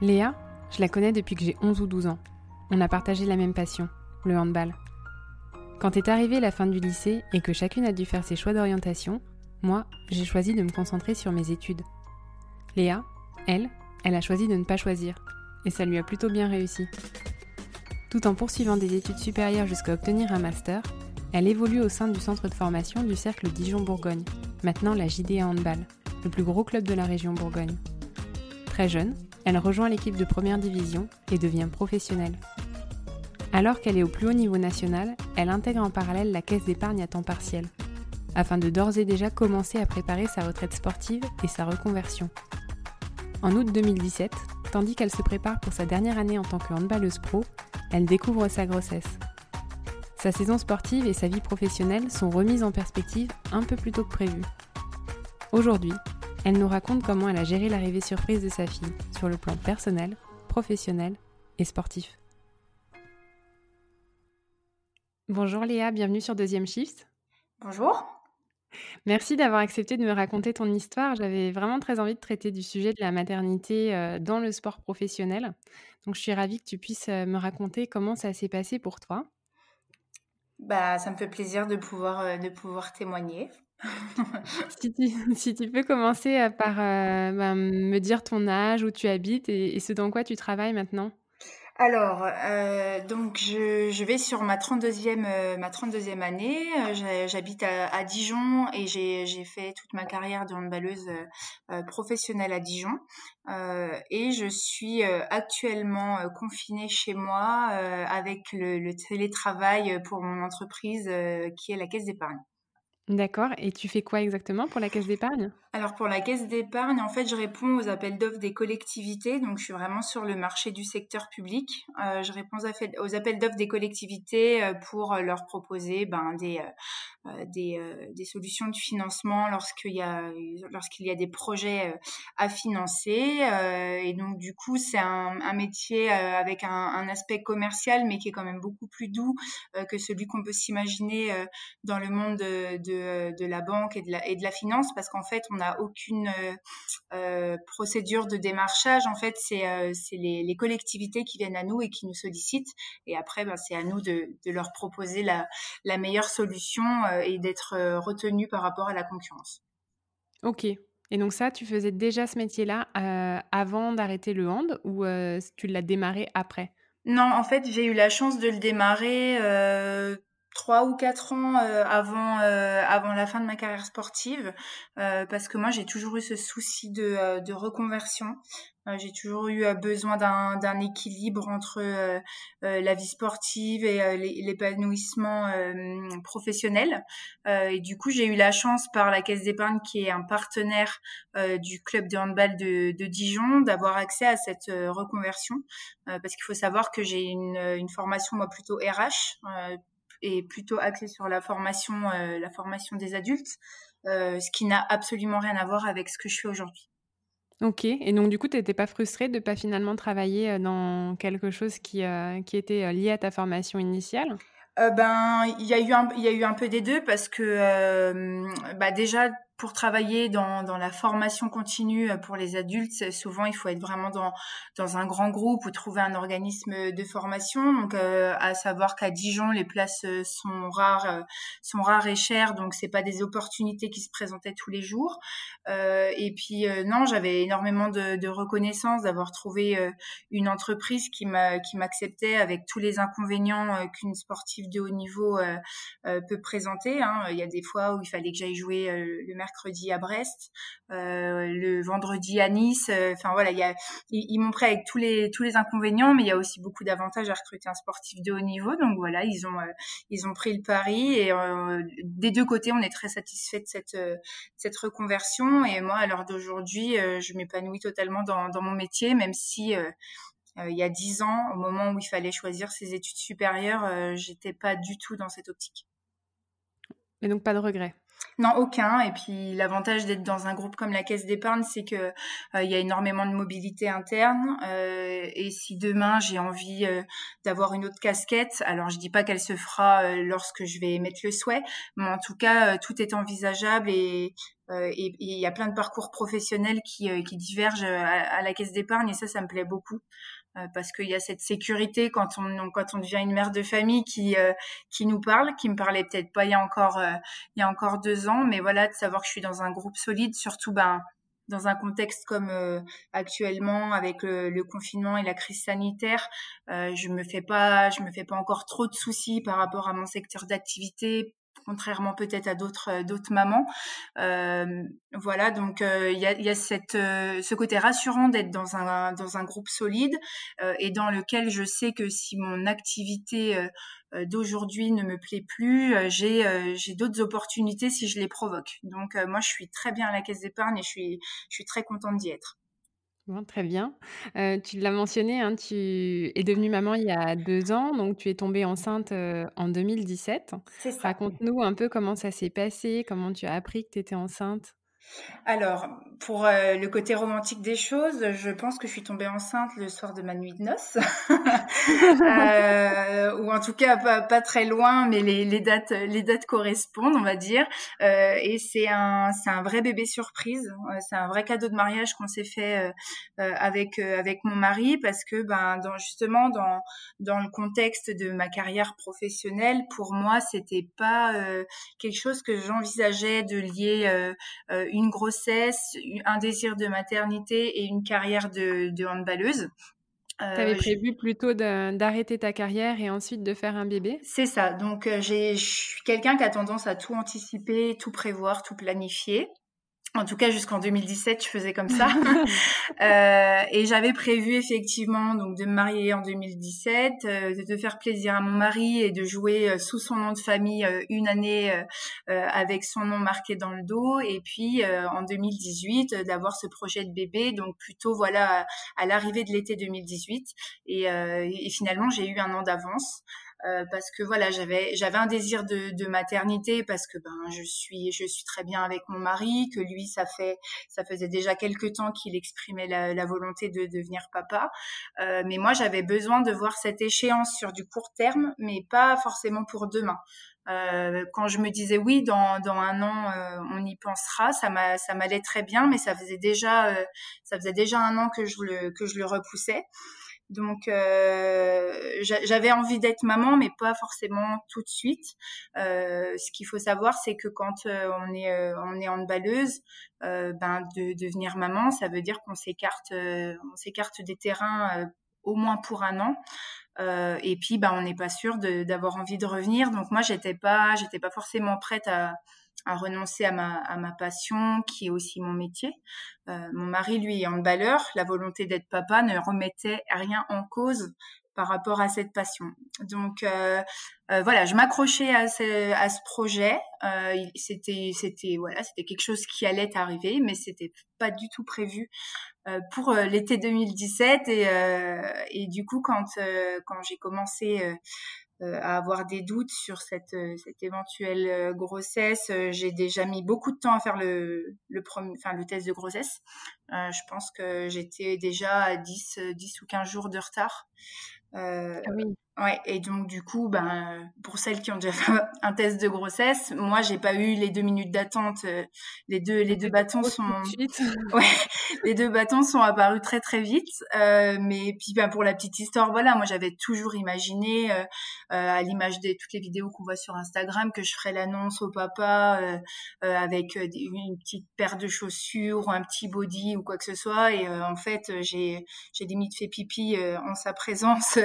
Léa, je la connais depuis que j'ai 11 ou 12 ans. On a partagé la même passion, le handball. Quand est arrivée la fin du lycée et que chacune a dû faire ses choix d'orientation, moi, j'ai choisi de me concentrer sur mes études. Léa, elle, elle a choisi de ne pas choisir, et ça lui a plutôt bien réussi. Tout en poursuivant des études supérieures jusqu'à obtenir un master, elle évolue au sein du centre de formation du cercle Dijon-Bourgogne, maintenant la JDA Handball, le plus gros club de la région Bourgogne. Très jeune, elle rejoint l'équipe de première division et devient professionnelle. Alors qu'elle est au plus haut niveau national, elle intègre en parallèle la caisse d'épargne à temps partiel, afin de d'ores et déjà commencer à préparer sa retraite sportive et sa reconversion. En août 2017, tandis qu'elle se prépare pour sa dernière année en tant que handballeuse pro, elle découvre sa grossesse. Sa saison sportive et sa vie professionnelle sont remises en perspective un peu plus tôt que prévu. Aujourd'hui, elle nous raconte comment elle a géré l'arrivée surprise de sa fille sur le plan personnel, professionnel et sportif. Bonjour Léa, bienvenue sur Deuxième Shift. Bonjour. Merci d'avoir accepté de me raconter ton histoire. J'avais vraiment très envie de traiter du sujet de la maternité euh, dans le sport professionnel. Donc je suis ravie que tu puisses euh, me raconter comment ça s'est passé pour toi. Bah, ça me fait plaisir de pouvoir, euh, de pouvoir témoigner. si, tu, peux commencer euh, par euh, ben, me dire ton âge, où tu habites et, ce dans quoi tu travailles maintenant. Alors, euh, donc je, vais sur ma 32e, ma 32e année. J'habite à, Dijon et j'ai fait toute ma carrière de handballeuse professionnelle à Dijon. et je suis actuellement confinée chez moi avec le télétravail pour mon entreprise qui est la Caisse d'épargne. D'accord. Et tu fais quoi exactement pour la caisse d'épargne? Alors pour la caisse d'épargne, en fait, je réponds aux appels d'offres des collectivités. Donc je suis vraiment sur le marché du secteur public. Euh, je réponds aux appels d'offres des collectivités euh, pour leur proposer ben, des, euh, des, solutions de financement lorsqu'il y a, y a des projets à financer. et donc du coup, c'est un, métier avec un, aspect commercial, mais qui est quand même beaucoup plus doux que celui qu'on peut s'imaginer dans le monde de euh, de, la banque et de la, et de la finance parce qu'en fait, on aucune euh, euh, procédure de démarchage. En fait, c'est les, collectivités qui viennent à nous et qui nous sollicitent. Et après, ben, c'est à nous de, leur proposer la, meilleure solution et d'être retenu par rapport à la concurrence. Ok. Et donc ça, tu faisais déjà ce métier-là avant d'arrêter le hand ou tu l'as démarré après? Non, en fait, j'ai eu la chance de le démarrer trois ou quatre ans euh, avant euh, avant la fin de ma carrière sportive euh, parce que moi j'ai toujours eu ce souci de, de reconversion. J'ai toujours eu besoin d'un d'un équilibre entre la vie sportive et l'épanouissement professionnel. Et du coup j'ai eu la chance par la caisse d'épargne qui est un partenaire du club de handball de, de Dijon d'avoir accès à cette reconversion. Parce qu'il faut savoir que j'ai une, une formation moi plutôt RH est plutôt axé sur la formation, euh, la formation des adultes, euh, ce qui n'a absolument rien à voir avec ce que je fais aujourd'hui. Ok, et donc du coup, tu n'étais pas frustrée de ne pas finalement travailler euh, dans quelque chose qui, qui était lié à ta formation initiale? Ben, il y a eu un, il y a eu un peu des deux parce que bah déjà pour travailler dans, dans, la formation continue pour les adultes, souvent il faut être vraiment dans, dans un grand groupe ou trouver un organisme de formation. Donc, à savoir qu'à Dijon, les places sont rares, sont rares et chères, donc c'est pas des opportunités qui se présentaient tous les jours. et puis non, j'avais énormément de, de reconnaissance d'avoir trouvé une entreprise qui m'acceptait avec tous les inconvénients qu'une sportive de haut niveau peut présenter. Hein. Il y a des fois où il fallait que j'aille jouer le mercredi à Brest, le vendredi à Nice. Enfin voilà, ils, m'ont pris avec tous les tous les inconvénients, mais il y a aussi beaucoup d'avantages à recruter un sportif de haut niveau. Donc voilà, ils ont ils ont pris le pari et des deux côtés, on est très satisfait de cette cette reconversion. Et moi, à l'heure d'aujourd'hui, je m'épanouis totalement dans, mon métier, même si il y a dix ans, au moment où il fallait choisir ses études supérieures, j'étais pas du tout dans cette optique. Et donc pas de regret non, aucun. Et puis l'avantage d'être dans un groupe comme la Caisse d'épargne, c'est que euh, il y a énormément de mobilité interne. Euh, et si demain j'ai envie euh, d'avoir une autre casquette, alors je dis pas qu'elle se fera lorsque je vais mettre le souhait, mais en tout cas tout est envisageable et il y a plein de parcours professionnels qui, qui divergent à, à la Caisse d'épargne et ça, ça me plaît beaucoup. Euh, parce qu'il y a cette sécurité quand on, quand on devient une mère de famille qui, euh, qui nous parle, qui me parlait peut-être pas il y a encore, euh, il y a encore deux ans, mais voilà, de savoir que je suis dans un groupe solide, surtout ben, dans un contexte comme actuellement avec le, confinement et la crise sanitaire, je me fais pas, je me fais pas encore trop de soucis par rapport à mon secteur d'activité, contrairement peut-être à d'autres euh, d'autres mamans. Euh, voilà, donc euh, il y a, y a cette, ce côté rassurant d'être dans un dans un groupe solide et dans lequel je sais que si mon activité d'aujourd'hui ne me plaît plus, j'ai j'ai d'autres opportunités si je les provoque. Donc moi je suis très bien à la caisse d'épargne et je suis je suis très contente d'y être très bien. tu l'as mentionné, hein, tu es devenue maman il y a deux ans, donc tu es tombée enceinte, en 2017. C'est ça. Raconte-nous un peu comment ça s'est passé, comment tu as appris que tu étais enceinte? Alors, pour euh, le côté romantique des choses, je pense que je suis tombée enceinte le soir de ma nuit de noces, euh, ou en tout cas pas, pas très loin, mais les, les, dates les dates correspondent, on va dire. Euh, et c'est un c'est un vrai bébé surprise, c'est un vrai cadeau de mariage qu'on s'est fait avec avec mon mari parce que ben dans justement dans dans le contexte de ma carrière professionnelle, pour moi c'était pas quelque chose que j'envisageais de lier une grossesse, un désir de maternité et une carrière de, de handballeuse. Euh, tu avais prévu plutôt d'arrêter ta carrière et ensuite de faire un bébé? C'est ça. Donc, euh, je suis quelqu'un qui a tendance à tout anticiper, tout prévoir, tout planifier. En tout cas, jusqu'en 2017, je faisais comme ça. euh, et j'avais prévu effectivement donc de me marier en 2017, euh, de faire plaisir à mon mari et de jouer euh, sous son nom de famille euh, une année avec son nom marqué dans le dos. Et puis en 2018, d'avoir ce projet de bébé, donc plutôt voilà à, l'arrivée de l'été 2018. Et, et finalement, j'ai eu un an d'avance. Euh, parce que voilà j'avais j'avais un désir de, de, maternité parce que ben je suis je suis très bien avec mon mari que lui ça fait ça faisait déjà quelques temps qu'il exprimait la, la, volonté de devenir papa euh, mais moi j'avais besoin de voir cette échéance sur du court terme mais pas forcément pour demain euh, quand je me disais oui, dans, dans un an, euh, on y pensera, ça m'a, ça m'allait très bien, mais ça faisait déjà, euh, ça faisait déjà un an que je le, que je le repoussais. Donc euh, j'avais envie d'être maman, mais pas forcément tout de suite. Euh, ce qu'il faut savoir, c'est que quand euh, on est euh, on est handballeuse, euh, ben de devenir maman, ça veut dire qu'on s'écarte on s'écarte des terrains au moins pour un an. et puis ben on n'est pas sûr d'avoir envie de revenir. Donc moi j'étais pas j'étais pas forcément prête à à renoncer à ma, à ma passion, qui est aussi mon métier. Euh, mon mari, lui, est handballeur. La volonté d'être papa ne remettait rien en cause par rapport à cette passion. Donc euh, euh, voilà, je m'accrochais à ce, à ce projet. Euh, c'était c'était voilà, c'était quelque chose qui allait arriver, mais c'était pas du tout prévu euh, pour euh, l'été 2017 et, et du coup quand quand j'ai commencé euh, à avoir des doutes sur cette, euh, cette éventuelle euh, grossesse. J'ai déjà mis beaucoup de temps à faire le, le, premier, enfin, le test de grossesse. je pense que j'étais déjà à 10, 10 ou 15 jours de retard. ah oui. Ouais, et donc du coup, ben, pour celles qui ont déjà fait un test de grossesse, moi j'ai pas eu les deux minutes d'attente. Euh, les deux, les deux bâtons sont, ouais, les deux bâtons sont apparus très très vite. Euh, mais puis ben, pour la petite histoire, voilà, moi j'avais toujours imaginé, euh, à l'image de toutes les vidéos qu'on voit sur Instagram, que je ferais l'annonce au papa euh avec une petite paire de chaussures ou un petit body ou quoi que ce soit. Et en fait, j'ai j'ai limite fait pipi en sa présence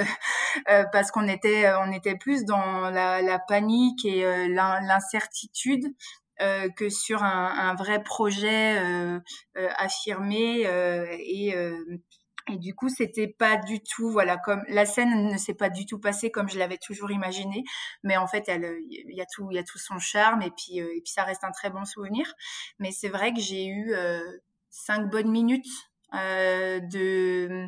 parce parce qu'on était, euh, on était plus dans la, panique et euh, l'incertitude euh, que sur un, vrai projet affirmé et et du coup, c'était pas du tout, voilà, comme la scène ne s'est pas du tout passée comme je l'avais toujours imaginé, mais en fait, elle, il y a tout, il y a tout son charme et puis, et puis ça reste un très bon souvenir. Mais c'est vrai que j'ai eu cinq bonnes minutes de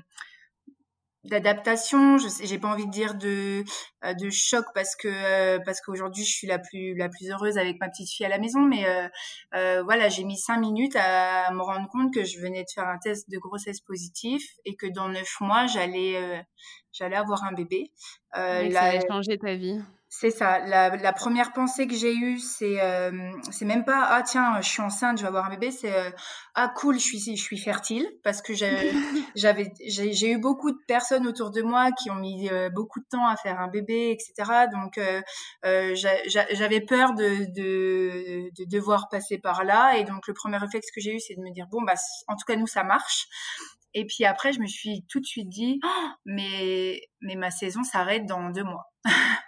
d'adaptation je j'ai pas envie de dire de euh, de choc parce que euh, parce qu'aujourd'hui je suis la plus la plus heureuse avec ma petite fille à la maison mais euh, euh, voilà j'ai mis cinq minutes à me rendre compte que je venais de faire un test de grossesse positif et que dans neuf mois j'allais j'allais avoir un bébé. Euh, ça allait changer ta vie c'est ça. La, la, première pensée que j'ai eue, c'est euh, c'est même pas ah tiens je suis enceinte, je vais avoir un bébé. C'est euh, ah cool, je suis je suis fertile parce que j'avais j'ai eu beaucoup de personnes autour de moi qui ont mis euh, beaucoup de temps à faire un bébé, etc. Donc j'avais peur de, de, de devoir passer par là et donc le premier réflexe que j'ai eu, c'est de me dire bon bah en tout cas nous ça marche. Et puis après, je me suis tout de suite dit, oh, mais, mais ma saison s'arrête dans deux mois.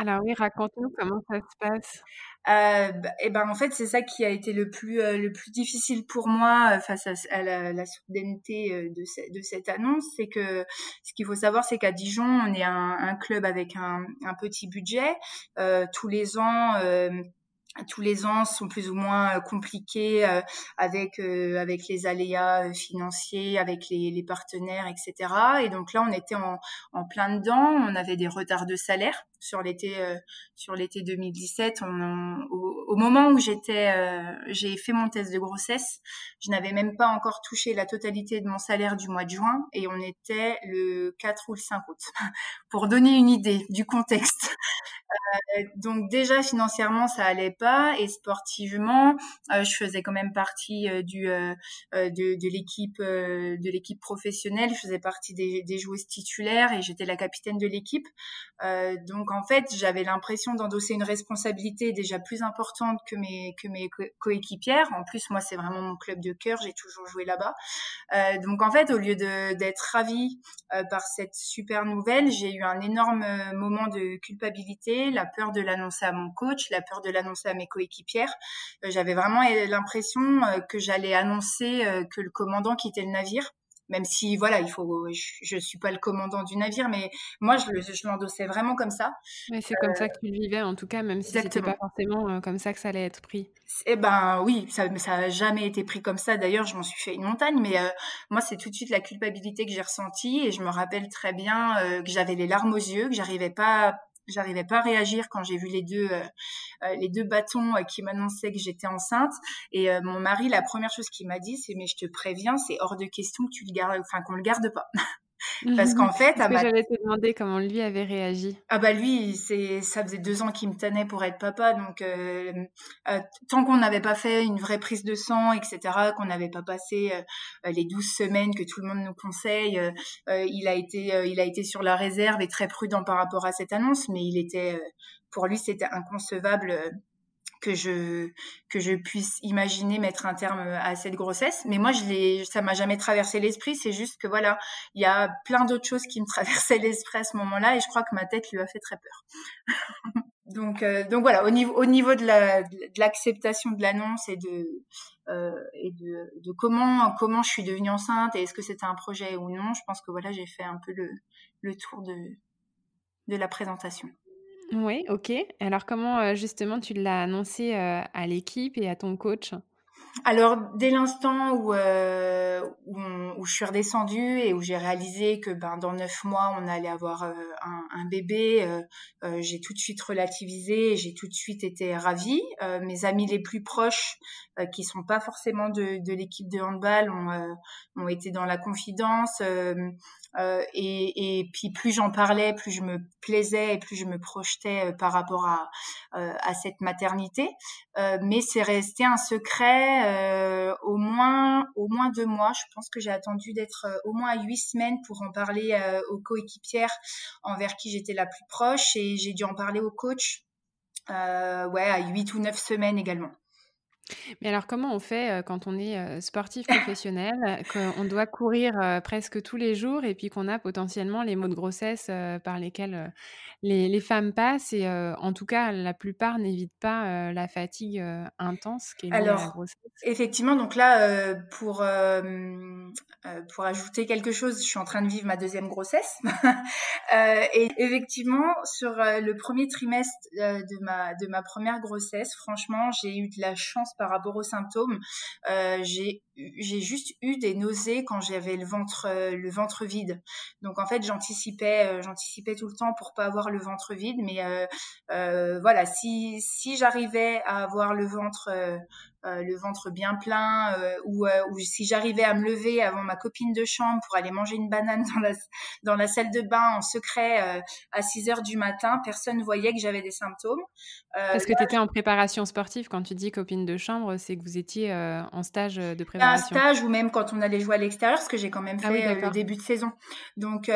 Alors oui, raconte-nous comment ça se passe. Euh, et ben en fait c'est ça qui a été le plus euh, le plus difficile pour moi euh, face à, la, soudaineté euh, de, de cette annonce, c'est que ce qu'il faut savoir c'est qu'à Dijon on est un, un, club avec un, un petit budget tous les ans tous les ans sont plus ou moins euh, compliqués euh, avec euh, avec les aléas financiers, avec les, les, partenaires, etc. Et donc là, on était en, en plein dedans. On avait des retards de salaire sur l'été sur l'été 2017. On, au, au, moment où j'étais j'ai fait mon test de grossesse, je n'avais même pas encore touché la totalité de mon salaire du mois de juin et on était le 4 ou le 5 août. Pour donner une idée du contexte. Euh, donc déjà financièrement ça allait pas et sportivement euh, je faisais quand même partie euh, du de, l'équipe de l'équipe professionnelle. Je faisais partie des, des joueuses titulaires et j'étais la capitaine de l'équipe. Donc en fait j'avais l'impression d'endosser une responsabilité déjà plus importante que mes que mes coéquipières. En plus moi c'est vraiment mon club de cœur j'ai toujours joué là-bas. Donc en fait au lieu d'être ravie par cette super nouvelle j'ai eu un énorme moment de culpabilité la peur de l'annoncer à mon coach, la peur de l'annoncer à mes coéquipières. Euh, j'avais vraiment l'impression euh, que j'allais annoncer euh, que le commandant quittait le navire. Même si voilà il faut je, ne suis pas le commandant du navire mais moi je, je l'endossais vraiment comme ça. Mais c'est comme ça que tu le vivais en tout cas même si c'était pas forcément comme ça que ça allait être pris. Eh ben oui ça ça a jamais été pris comme ça. D'ailleurs je m'en suis fait une montagne mais moi c'est tout de suite la culpabilité que j'ai ressentie et je me rappelle très bien que j'avais les larmes aux yeux que j'arrivais pas J'arrivais pas à réagir quand j'ai vu les deux euh, euh, les deux bâtons euh, qui m'annonçaient que j'étais enceinte. Et mon mari, la première chose qu'il m'a dit, c'est mais je te préviens, c'est hors de question que tu le gardes, enfin qu'on le garde pas. Parce qu'en fait, Parce que j'allais te demander comment lui avait réagi. Ah bah lui, c'est ça faisait deux ans qu'il me tenait pour être papa, donc euh, euh, tant qu'on n'avait pas fait une vraie prise de sang, etc., qu'on n'avait pas passé euh, les douze semaines que tout le monde nous conseille, il a été, il a été sur la réserve et très prudent par rapport à cette annonce, mais il était, pour lui, c'était inconcevable que je que je puisse imaginer mettre un terme à cette grossesse. Mais moi je l'ai ça m'a jamais traversé l'esprit. C'est juste que voilà il y a plein d'autres choses qui me traversaient l'esprit à ce moment-là et je crois que ma tête lui a fait très peur. Donc euh, donc voilà au niveau au niveau de la de l'acceptation de l'annonce et de euh, et de, de comment comment je suis devenue enceinte et est-ce que c'était un projet ou non je pense que voilà j'ai fait un peu le le tour de de la présentation oui, ok. Alors comment euh, justement tu l'as annoncé euh, à l'équipe et à ton coach? Alors, dès l'instant où, euh, où, je suis redescendue et où j'ai réalisé que ben, dans neuf mois, on allait avoir un, bébé, j'ai tout de suite relativisé j'ai tout de suite été ravie. mes amis les plus proches, qui sont pas forcément de, de l'équipe de handball, ont, ont été dans la confidence. Euh, et, et, puis plus j'en parlais, plus je me plaisais et plus je me projetais euh, par rapport à, euh, à cette maternité. mais c'est resté un secret au moins au moins deux mois. Je pense que j'ai attendu d'être au moins à huit semaines pour en parler aux coéquipières envers qui j'étais la plus proche et j'ai dû en parler au coach ouais à huit ou neuf semaines également. Mais alors, comment on fait quand on est sportif professionnel, qu'on doit courir presque tous les jours et puis qu'on a potentiellement les maux de grossesse par lesquels les, femmes passent et en tout cas, la plupart n'évitent pas la fatigue intense qui est à la grossesse? Effectivement, donc là, pour, pour ajouter quelque chose, je suis en train de vivre ma deuxième grossesse. et effectivement, sur le premier trimestre de, ma, de ma première grossesse, franchement, j'ai eu de la chance par rapport aux symptômes. Euh, j'ai juste eu des nausées quand j'avais le ventre euh, le ventre vide. Donc en fait j'anticipais euh, j'anticipais tout le temps pour pas avoir le ventre vide. Mais voilà si si j'arrivais à avoir le ventre euh, le ventre bien plein, euh, ou, euh, ou si j'arrivais à me lever avant ma copine de chambre pour aller manger une banane dans la, dans la salle de bain en secret à 6 heures du matin, personne ne voyait que j'avais des symptômes. Parce que tu étais en préparation sportive, quand tu dis copine de chambre, c'est que vous étiez en stage de préparation. Un stage ou même quand on allait jouer à l'extérieur, ce que j'ai quand même ah fait au début de saison. Donc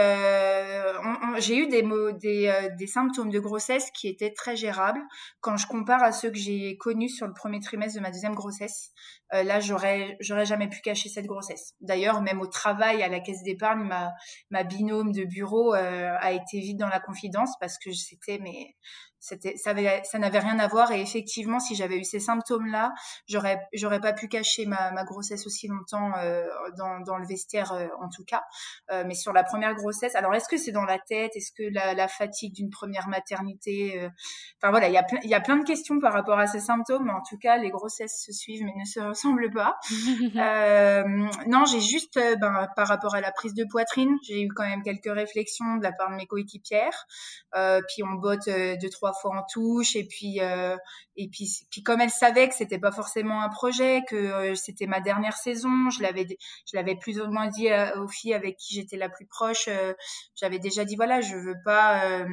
j'ai eu des, des, des symptômes de grossesse qui étaient très gérables quand je compare à ceux que j'ai connus sur le premier trimestre de ma deuxième grossesse. Euh, là, j'aurais, j'aurais jamais pu cacher cette grossesse. D'ailleurs, même au travail, à la caisse d'épargne, ma, binôme de bureau euh, a été vite dans la confidence parce que c'était, mais c'était, ça, ça n'avait rien à voir. Et effectivement, si j'avais eu ces symptômes-là, j'aurais, j'aurais pas pu cacher ma, ma grossesse aussi longtemps euh, dans, dans le vestiaire, en tout cas. mais sur la première grossesse, alors est-ce que c'est dans la tête? Est-ce que la, la fatigue d'une première maternité Enfin voilà, il y a plein, il y a plein de questions par rapport à ces symptômes. Mais en tout cas, les grossesses se suivent, mais ne se ressemblent pas. euh, non, j'ai juste, euh, ben, par rapport à la prise de poitrine, j'ai eu quand même quelques réflexions de la part de mes coéquipières. Euh, puis on botte euh, deux trois fois en touche, et puis euh, et puis puis comme elles savaient que c'était pas forcément un projet, que c'était ma dernière saison, je l'avais je l'avais plus ou moins dit aux filles avec qui j'étais la plus proche. J'avais déjà dit voilà, je veux pas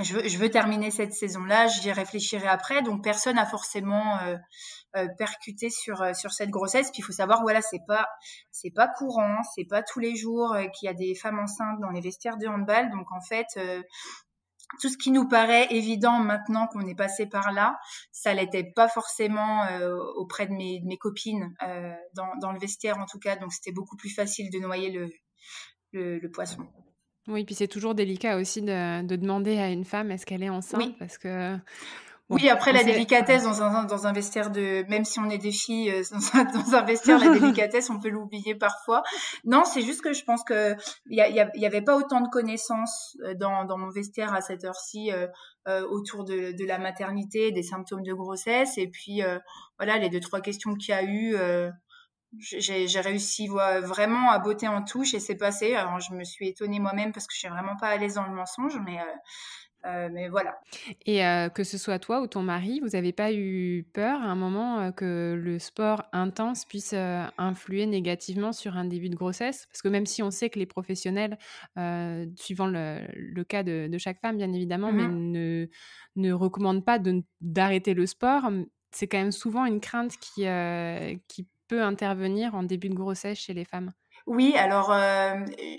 je veux, je veux terminer cette saison-là, j'y réfléchirai après. Donc personne n'a forcément euh, euh, percuté sur euh, sur cette grossesse. Puis il faut savoir, voilà, c'est pas c'est pas courant, c'est pas tous les jours qu'il y a des femmes enceintes dans les vestiaires de handball. Donc en fait, tout ce qui nous paraît évident maintenant qu'on est passé par là, ça l'était pas forcément auprès de mes, de mes copines dans, dans le vestiaire en tout cas. Donc c'était beaucoup plus facile de noyer le, le, le poisson. Oui, puis c'est toujours délicat aussi de, demander à une femme est-ce qu'elle est enceinte? Parce que oui, après la délicatesse dans un, dans un vestiaire de, même si on est des filles euh, dans un, vestiaire, la délicatesse, on peut l'oublier parfois. Non, c'est juste que je pense que il y, y, avait pas autant de connaissances euh, dans, dans mon vestiaire à cette heure-ci euh, autour de, de, la maternité, des symptômes de grossesse, et puis voilà les deux trois questions qu'il y a eu j'ai réussi vraiment à botter en touche et c'est passé. Alors je me suis étonnée moi-même parce que je suis vraiment pas à l'aise dans le mensonge, mais euh, euh, mais voilà. Et euh, que ce soit toi ou ton mari, vous n'avez pas eu peur à un moment que le sport intense puisse influer négativement sur un début de grossesse? Parce que même si on sait que les professionnels, suivant le, cas de, chaque femme bien évidemment, mais mmh ne, ne recommandent pas d'arrêter le sport, c'est quand même souvent une crainte qui, qui intervenir en début de grossesse chez les femmes oui, alors euh,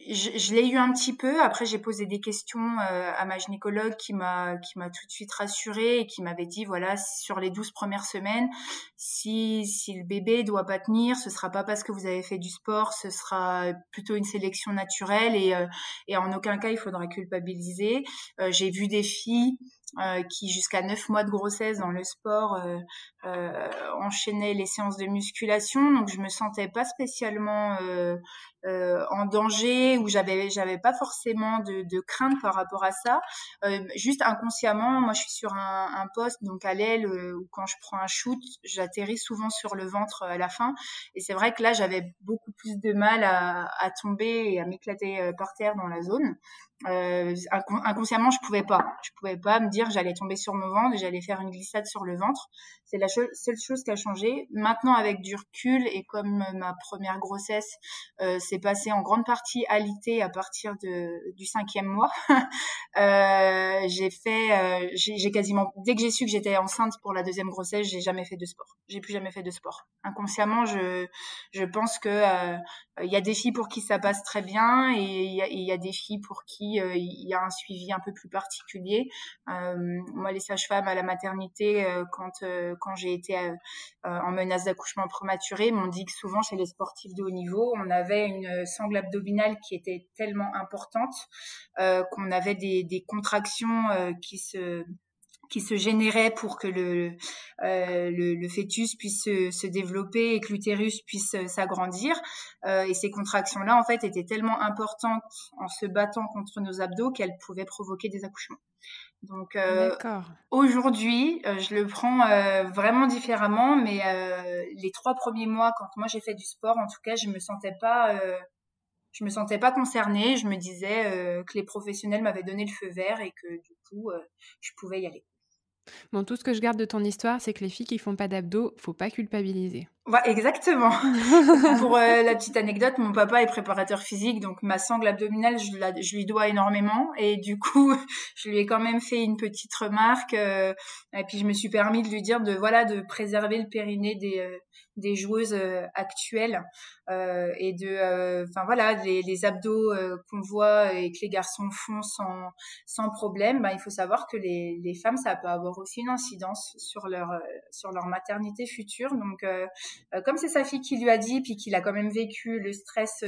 je, l'ai eu un petit peu. Après, j'ai posé des questions euh, à ma gynécologue qui m'a qui m'a tout de suite rassurée et qui m'avait dit voilà sur les 12 premières semaines, si si le bébé doit pas tenir, ce sera pas parce que vous avez fait du sport, ce sera plutôt une sélection naturelle et euh, et en aucun cas il faudra culpabiliser. j'ai vu des filles qui jusqu'à neuf mois de grossesse dans le sport enchaînait les séances de musculation, donc je me sentais pas spécialement euh, en danger ou j'avais j'avais pas forcément de, de, crainte par rapport à ça. Euh, juste inconsciemment moi je suis sur un, poste donc à l'aile euh, où quand je prends un shoot j'atterris souvent sur le ventre à la fin. Et c'est vrai que là j'avais beaucoup plus de mal à, à tomber et à m'éclater par terre dans la zone. Euh, inconsciemment je pouvais pas. Je pouvais pas me dire j'allais tomber sur mon ventre j'allais faire une glissade sur le ventre. C'est la seule chose qui a changé. Maintenant avec du recul et comme ma première grossesse euh, s'est passée en grande partie alitée à partir du cinquième mois euh, j'ai fait euh, j'ai quasiment dès que j'ai su que j'étais enceinte pour la deuxième grossesse j'ai jamais fait de sport. J'ai plus jamais fait de sport. Inconsciemment je pense que euh, il y a des filles pour qui ça passe très bien et il y, a, des filles pour qui euh, il y a un suivi un peu plus particulier. Euh, moi, les sages-femmes à la maternité, euh, quand quand j'ai été en menace d'accouchement prématuré, m'ont dit que souvent chez les sportifs de haut niveau, on avait une sangle abdominale qui était tellement importante qu'on avait des contractions qui se qui se générait pour que le, euh, le, le, fœtus puisse se, se développer et que l'utérus puisse euh, s'agrandir. Euh, et ces contractions-là, en fait, étaient tellement importantes en se battant contre nos abdos qu'elles pouvaient provoquer des accouchements. Donc euh, aujourd'hui, euh, je le prends euh, vraiment différemment, mais les trois premiers mois, quand moi j'ai fait du sport, en tout cas, je me sentais pas je me sentais pas concernée. Je me disais que les professionnels m'avaient donné le feu vert et que du coup, je pouvais y aller. Bon, tout ce que je garde de ton histoire, c'est que les filles qui font pas d'abdos, faut pas culpabiliser. Ouais, exactement. Pour euh, la petite anecdote, mon papa est préparateur physique, donc ma sangle abdominale, je, la, je lui dois énormément. Et du coup, je lui ai quand même fait une petite remarque. Euh, et puis, je me suis permis de lui dire de voilà de préserver le périnée des, euh, des joueuses euh, actuelles euh, et de euh, enfin voilà les, les abdos qu'on voit et que les garçons font sans sans problème ben, il faut savoir que les, les femmes ça peut avoir aussi une incidence sur leur sur leur maternité future donc comme c'est sa fille qui lui a dit puis qu'il a quand même vécu le stress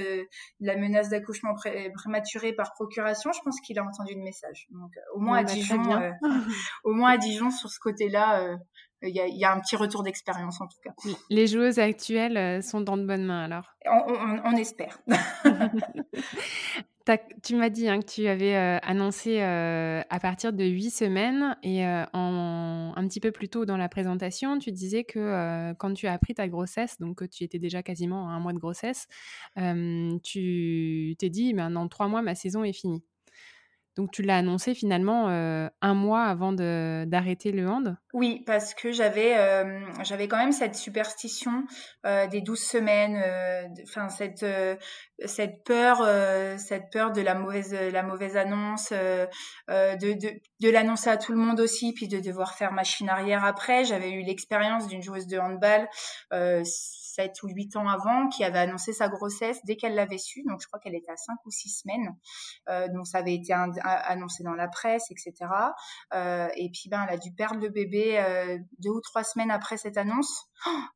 la menace d'accouchement prématuré par procuration je pense qu'il a entendu le message donc au moins à bah, Dijon au moins à Dijon sur ce côté là il y, a, un petit retour d'expérience en tout cas. Les joueuses actuelles euh, sont dans de bonnes mains alors? On, espère. tu m'as dit hein, que tu avais euh, annoncé euh, à partir de huit semaines et en, un petit peu plus tôt dans la présentation, tu disais que quand tu as appris ta grossesse, donc que tu étais déjà quasiment à un mois de grossesse, tu t'es dit, ben, dans trois mois, ma saison est finie. Donc tu l'as annoncé finalement euh, un mois avant d'arrêter le hand? Oui, parce que j'avais j'avais quand même cette superstition des douze semaines, enfin cette cette peur cette peur de la mauvaise la mauvaise annonce, de, de l'annoncer à tout le monde aussi, puis de devoir faire machine arrière après. J'avais eu l'expérience d'une joueuse de handball 7 ou 8 ans avant, qui avait annoncé sa grossesse dès qu'elle l'avait su. Donc, je crois qu'elle était à 5 ou 6 semaines. Euh, donc, ça avait été annoncé dans la presse, etc. Euh, et puis, ben, elle a dû perdre le bébé euh, deux ou trois semaines après cette annonce.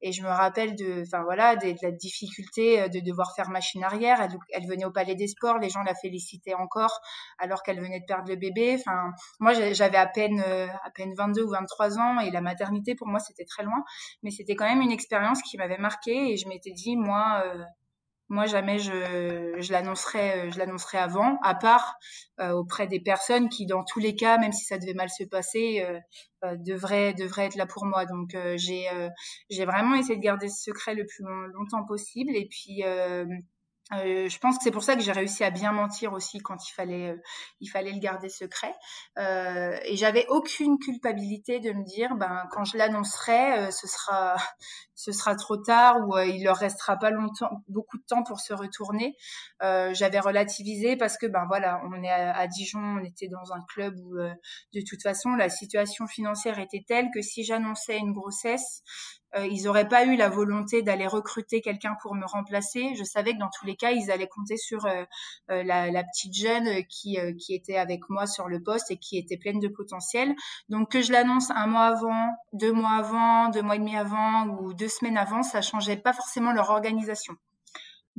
Et je me rappelle de, voilà, de, la difficulté euh, de devoir faire machine arrière. Elle, venait au Palais des Sports, les gens la félicitaient encore alors qu'elle venait de perdre le bébé. Enfin, moi j'avais à peine à peine 22 ou 23 ans et la maternité pour moi c'était très loin, mais c'était quand même une expérience qui m'avait marqué et je m'étais dit moi euh, moi jamais je, je l'annoncerai je l'annoncerai avant à part auprès des personnes qui dans tous les cas même si ça devait mal se passer euh, devrait devrait être là pour moi. Donc euh, j'ai euh, j'ai vraiment essayé de garder ce secret le plus longtemps possible. Et puis euh, je pense que c'est pour ça que j'ai réussi à bien mentir aussi quand il fallait, euh, il fallait le garder secret. Euh, et j'avais aucune culpabilité de me dire, ben quand je l'annoncerai, euh, ce sera, ce sera trop tard ou il leur restera pas longtemps, beaucoup de temps pour se retourner. j'avais relativisé parce que ben voilà, on est à, à Dijon, on était dans un club où de toute façon la situation financière était telle que si j'annonçais une grossesse, euh, ils n'auraient pas eu la volonté d'aller recruter quelqu'un pour me remplacer. Je savais que dans tous les cas, ils allaient compter sur euh, euh, la, la, petite jeune qui, qui était avec moi sur le poste et qui était pleine de potentiel. Donc que je l'annonce un mois avant, deux mois avant, deux mois et demi avant ou deux semaines avant, ça changeait pas forcément leur organisation.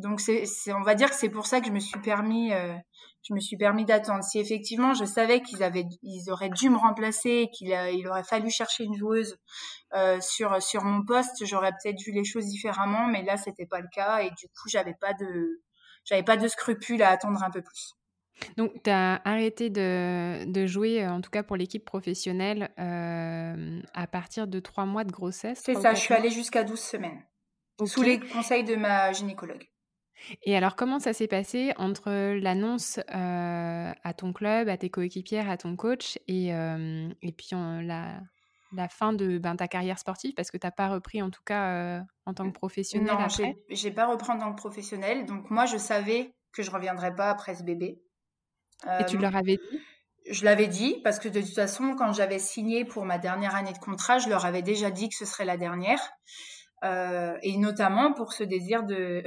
Donc c'est, on va dire que c'est pour ça que je me suis permis, euh, je me suis permis d'attendre. Si effectivement je savais qu'ils avaient, ils auraient dû me remplacer, qu'il il aurait fallu chercher une joueuse euh, sur sur mon poste, j'aurais peut-être vu les choses différemment. Mais là c'était pas le cas et du coup j'avais pas de, j'avais pas de scrupules à attendre un peu plus. Donc, tu as arrêté de, de, jouer, en tout cas pour l'équipe professionnelle, euh, à partir de trois mois de grossesse C'est ça, je suis allée jusqu'à 12 semaines, sous les conseils de ma gynécologue. Et alors, comment ça s'est passé entre l'annonce euh, à ton club, à tes coéquipières, à ton coach et, euh, et puis la, la, fin de ben, ta carrière sportive? Parce que tu n'as pas repris, en tout cas, euh, en tant que professionnel Non, je n'ai pas repris en tant que professionnel. Donc, moi, je savais que je ne reviendrais pas après ce bébé. et tu leur avais dit? je l'avais dit parce que de toute façon, quand j'avais signé pour ma dernière année de contrat, je leur avais déjà dit que ce serait la dernière. Euh, et notamment pour ce désir de,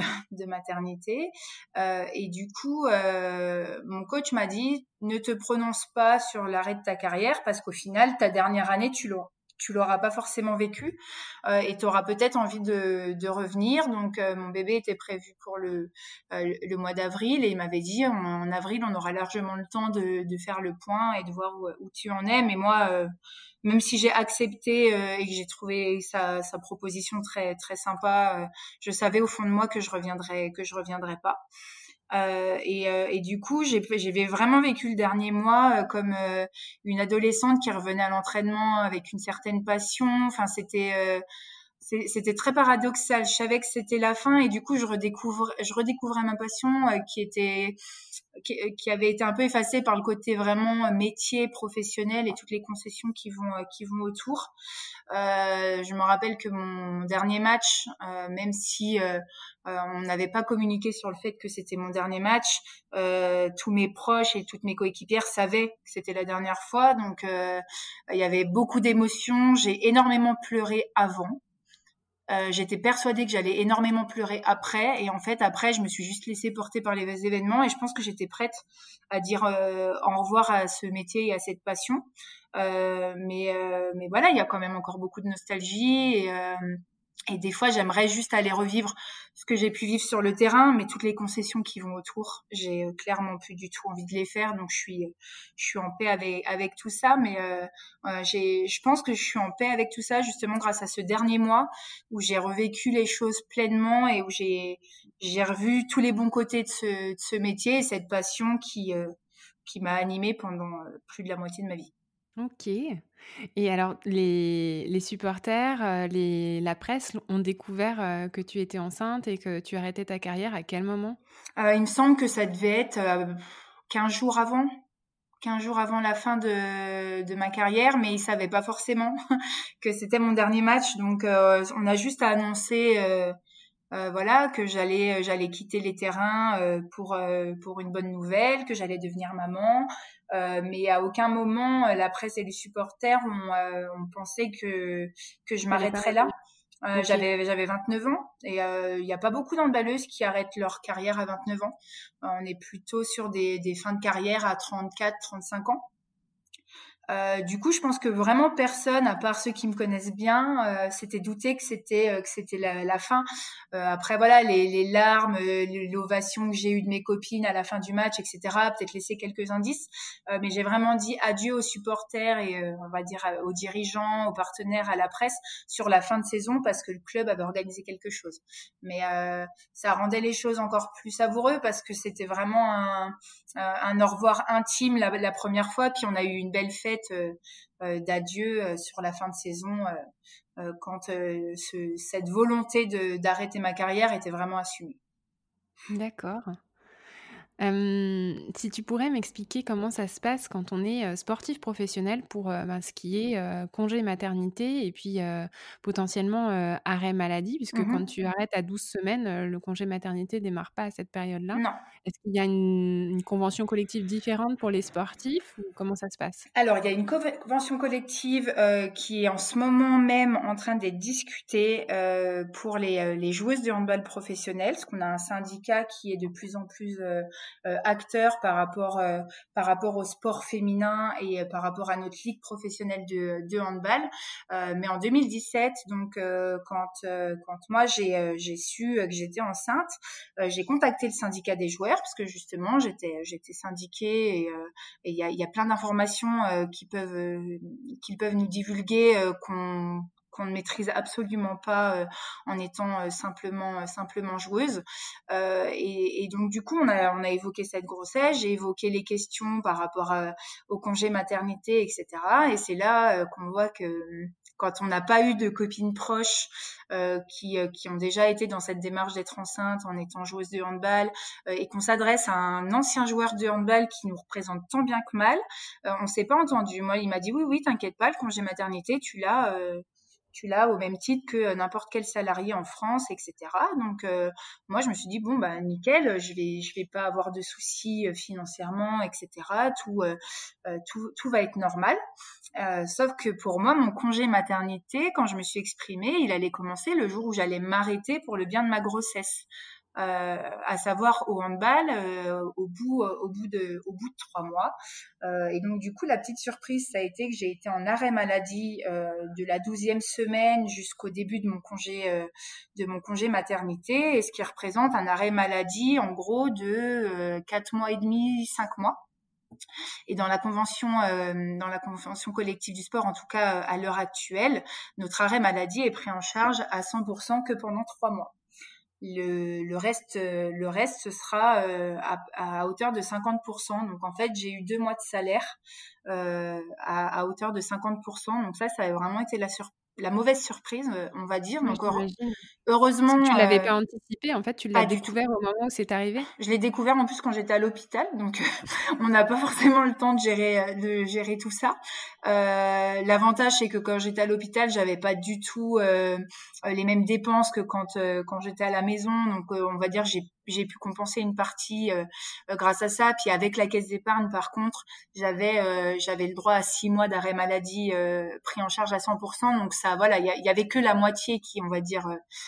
maternité. Euh, et du coup, euh, mon coach m'a dit ne te prononce pas sur l'arrêt de ta carrière parce qu'au final, ta dernière année, tu l'auras l'auras pas forcément vécu et tu auras peut-être envie de, revenir. Donc mon bébé était prévu pour le, mois d'avril et il m'avait dit en, avril on aura largement le temps de, faire le point et de voir où tu en es. Mais moi même si j'ai accepté euh, et que j'ai trouvé sa, sa, proposition très très sympa, euh, je savais au fond de moi que je reviendrais que je reviendrais pas. Euh, et, euh, et, du coup, j'ai vraiment vécu le dernier mois comme une adolescente qui revenait à l'entraînement avec une certaine passion. Enfin, c'était c'était très paradoxal. Je savais que c'était la fin et du coup, je redécouvre, je redécouvrais ma passion qui était qui, avait été un peu effacée par le côté vraiment métier professionnel et toutes les concessions qui vont qui vont autour. Euh, je me rappelle que mon dernier match, euh, même si euh, on n'avait pas communiqué sur le fait que c'était mon dernier match, tous mes proches et toutes mes coéquipières savaient que c'était la dernière fois, donc il y avait beaucoup d'émotions. J'ai énormément pleuré avant. Euh, j'étais persuadée que j'allais énormément pleurer après et en fait après je me suis juste laissée porter par les événements et je pense que j'étais prête à dire euh, au revoir à ce métier et à cette passion. Euh, mais euh, mais voilà il y a quand même encore beaucoup de nostalgie et euh, et des fois, j'aimerais juste aller revivre ce que j'ai pu vivre sur le terrain, mais toutes les concessions qui vont autour, j'ai euh, clairement plus du tout envie de les faire. Donc, je suis, je suis en paix avec, avec tout ça. Mais euh, j'ai, je pense que je suis en paix avec tout ça justement grâce à ce dernier mois où j'ai revécu les choses pleinement et où j'ai, j'ai revu tous les bons côtés de ce, de ce métier et cette passion qui, euh, qui m'a animée pendant euh, plus de la moitié de ma vie. OK. Et alors les les supporters, euh, les la presse ont découvert, euh, que tu étais enceinte et que tu arrêtais ta carrière à quel moment? Euh, il me semble que ça devait être, 15 jours avant. 15 jours avant la fin de de ma carrière, mais ils savaient pas forcément que c'était mon dernier match. Donc on a juste annoncé, voilà, que j'allais, j'allais quitter les terrains, pour, pour une bonne nouvelle, que j'allais devenir maman. Euh, mais à aucun moment euh, la presse et les supporters ont, euh, ont pensé que que je m'arrêterais là. Euh, J'avais j'avais 29 ans et il n'y a pas beaucoup d'handballeuses qui arrêtent leur carrière à 29 ans. on est plutôt sur des, des fins de carrière à 34, 35 ans. Euh, du coup, je pense que vraiment personne, à part ceux qui me connaissent bien, euh, s'était douté que c'était euh, que c'était la, la, fin. Euh, après, voilà, les, les larmes, euh, l'ovation que j'ai eue de mes copines à la fin du match, etc. Peut-être laisser quelques indices, mais j'ai vraiment dit adieu aux supporters et on va dire aux dirigeants, aux partenaires, à la presse sur la fin de saison parce que le club avait organisé quelque chose. Mais ça rendait les choses encore plus savoureux parce que c'était vraiment un, un au revoir intime la, la première fois, puis on a eu une belle fête euh, euh, d'adieu euh, sur la fin de saison quand cette volonté d'arrêter ma carrière était vraiment assumée. D'accord si tu pourrais m'expliquer comment ça se passe quand on est, sportif professionnel pour, ben, ce qui est, congé maternité et puis, potentiellement, arrêt maladie puisque mmh quand tu arrêtes à 12 semaines, le congé maternité démarre pas à cette période-là? Non. Est-ce qu'il y a une une convention collective différente pour les sportifs ou comment ça se passe? Alors il y a une convention collective, qui est en ce moment même en train d'être discutée, pour les, les joueuses de handball professionnel, parce qu'on a un syndicat qui est de plus en plus, acteur par rapport par rapport au sport féminin et par rapport à notre ligue professionnelle de, de handball. mais en 2017, donc quand quand moi j'ai j'ai su que j'étais enceinte, j'ai contacté le syndicat des joueurs parce que justement j'étais j'étais syndiquée et il y a, y a plein d'informations qui peuvent qu'ils peuvent nous divulguer qu'on qu'on ne maîtrise absolument pas euh, en étant euh, simplement euh, simplement joueuse. Et, et, donc du coup, on a on a évoqué cette grossesse, j'ai évoqué les questions par rapport au congé maternité, etc. Et c'est là qu'on voit que quand on n'a pas eu de copines proches euh, qui, qui ont déjà été dans cette démarche d'être enceinte en étant joueuse de handball euh, et qu'on s'adresse à un ancien joueur de handball qui nous représente tant bien que mal, euh, on s'est pas entendu. Moi, il m'a dit oui, oui, t'inquiète pas, le congé maternité, tu l'as tu l'as au même titre que euh, n'importe quel salarié en France, etc. Donc euh, moi je me suis dit bon bah nickel, je vais je vais pas avoir de soucis euh, financièrement, etc. Tout tout, tout va être normal. sauf que pour moi mon congé maternité, quand je me suis exprimée, il allait commencer le jour où j'allais m'arrêter pour le bien de ma grossesse. Euh, à savoir au handball euh, au bout euh, au bout de au bout de trois mois. Et donc du coup la petite surprise ça a été que j'ai été en arrêt maladie de la douzième semaine jusqu'au début de mon congé de mon congé maternité. Et ce qui représente un arrêt maladie en gros de quatre mois et demi cinq mois. Et dans la convention, dans la convention collective du sport, en tout cas à l'heure actuelle, notre arrêt maladie est pris en charge à 100% que pendant trois mois. Le, le, reste, le reste, ce sera euh, à, à, hauteur de 50%. Donc en fait, j'ai eu deux mois de salaire euh, à, à, hauteur de 50%. Donc ça, ça a vraiment été la, sur, la mauvaise surprise, euh, on va dire. Donc, heureusement. tu l'avais pas anticipé, en fait, tu l'as découvert au moment où c'est arrivé Je l'ai découvert en plus quand j'étais à l'hôpital, donc on n'a pas forcément le temps de gérer, de gérer tout ça. Euh, L'avantage, c'est que quand j'étais à l'hôpital, j'avais pas du tout euh, les mêmes dépenses que quand, euh, quand j'étais à la maison. Donc, on va dire, j'ai j'ai pu compenser une partie grâce à ça. Puis avec la caisse d'épargne, par contre, j'avais euh, j'avais le droit à six mois d'arrêt maladie pris en charge à 100%. Donc ça, voilà, il y, avait que la moitié qui, on va dire,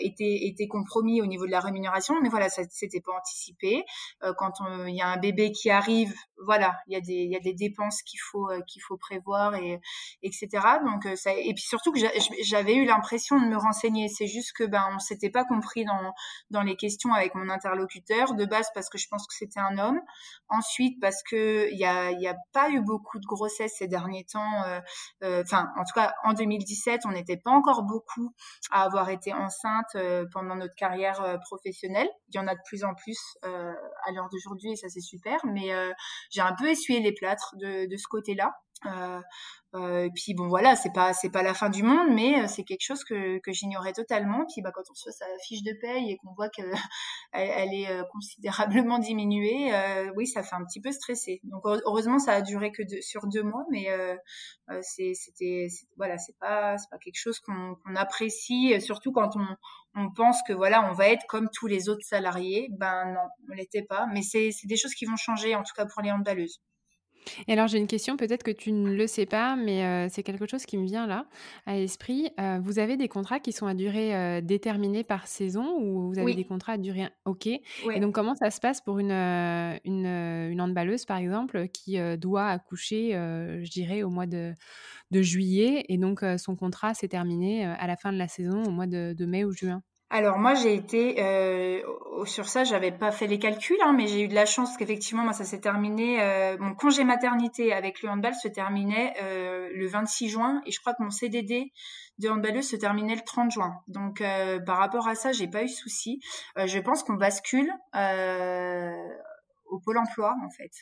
était était compromis au niveau de la rémunération. Mais voilà, ça c'était pas anticipé. quand il y a un bébé qui arrive, voilà, il y a des dépenses qu'il faut faut prévoir et etc. Donc et puis surtout que j'avais eu l'impression de me renseigner. C'est juste que ben on s'était pas compris dans les questions avec mon interlocuteur, de base parce que je pense que c'était un homme, ensuite parce que il y a, pas eu beaucoup de grossesse ces derniers temps, euh, euh, enfin en tout cas en 2017 on n'était pas encore beaucoup à avoir été enceinte euh, pendant notre carrière professionnelle. Il y en a de plus en plus à l'heure d'aujourd'hui et ça c'est super, mais j'ai un peu essuyé les plâtres de, de ce côté-là. Euh, euh, et puis bon voilà, c'est pas c'est pas la fin du monde, mais euh, c'est quelque chose que, que j'ignorais totalement. Puis bah quand on reçoit sa fiche de paye et qu'on voit qu'elle elle est considérablement diminuée, oui ça fait un petit peu stresser. Donc heureusement ça a duré que sur deux mois, mais c'est c'était voilà c'est pas c'est pas quelque chose qu'on apprécie, surtout quand on on pense que voilà on va être comme tous les autres salariés. Ben non, on l'était pas. Mais c'est c'est des choses qui vont changer en tout cas pour les handballeuses. Et alors j'ai une question, peut-être que tu ne le sais pas, mais c'est quelque chose qui me vient là à l'esprit. vous avez des contrats qui sont à durée déterminée par saison ou vous avez des contrats à durée OK. Et donc comment ça se passe pour une, une, une handballeuse par exemple qui doit accoucher, je dirais, au mois de, de juillet et donc son contrat s'est terminé à la fin de la saison au mois de, de mai ou juin? Alors moi j'ai été euh, sur ça j'avais pas fait les calculs hein, mais j'ai eu de la chance qu'effectivement moi ça s'est terminé euh, mon congé maternité avec le handball se terminait euh, le 26 juin et je crois que mon CDD de handballeuse se terminait le 30 juin. Donc euh, par rapport à ça j'ai pas eu souci euh, je pense qu'on bascule au pôle emploi en fait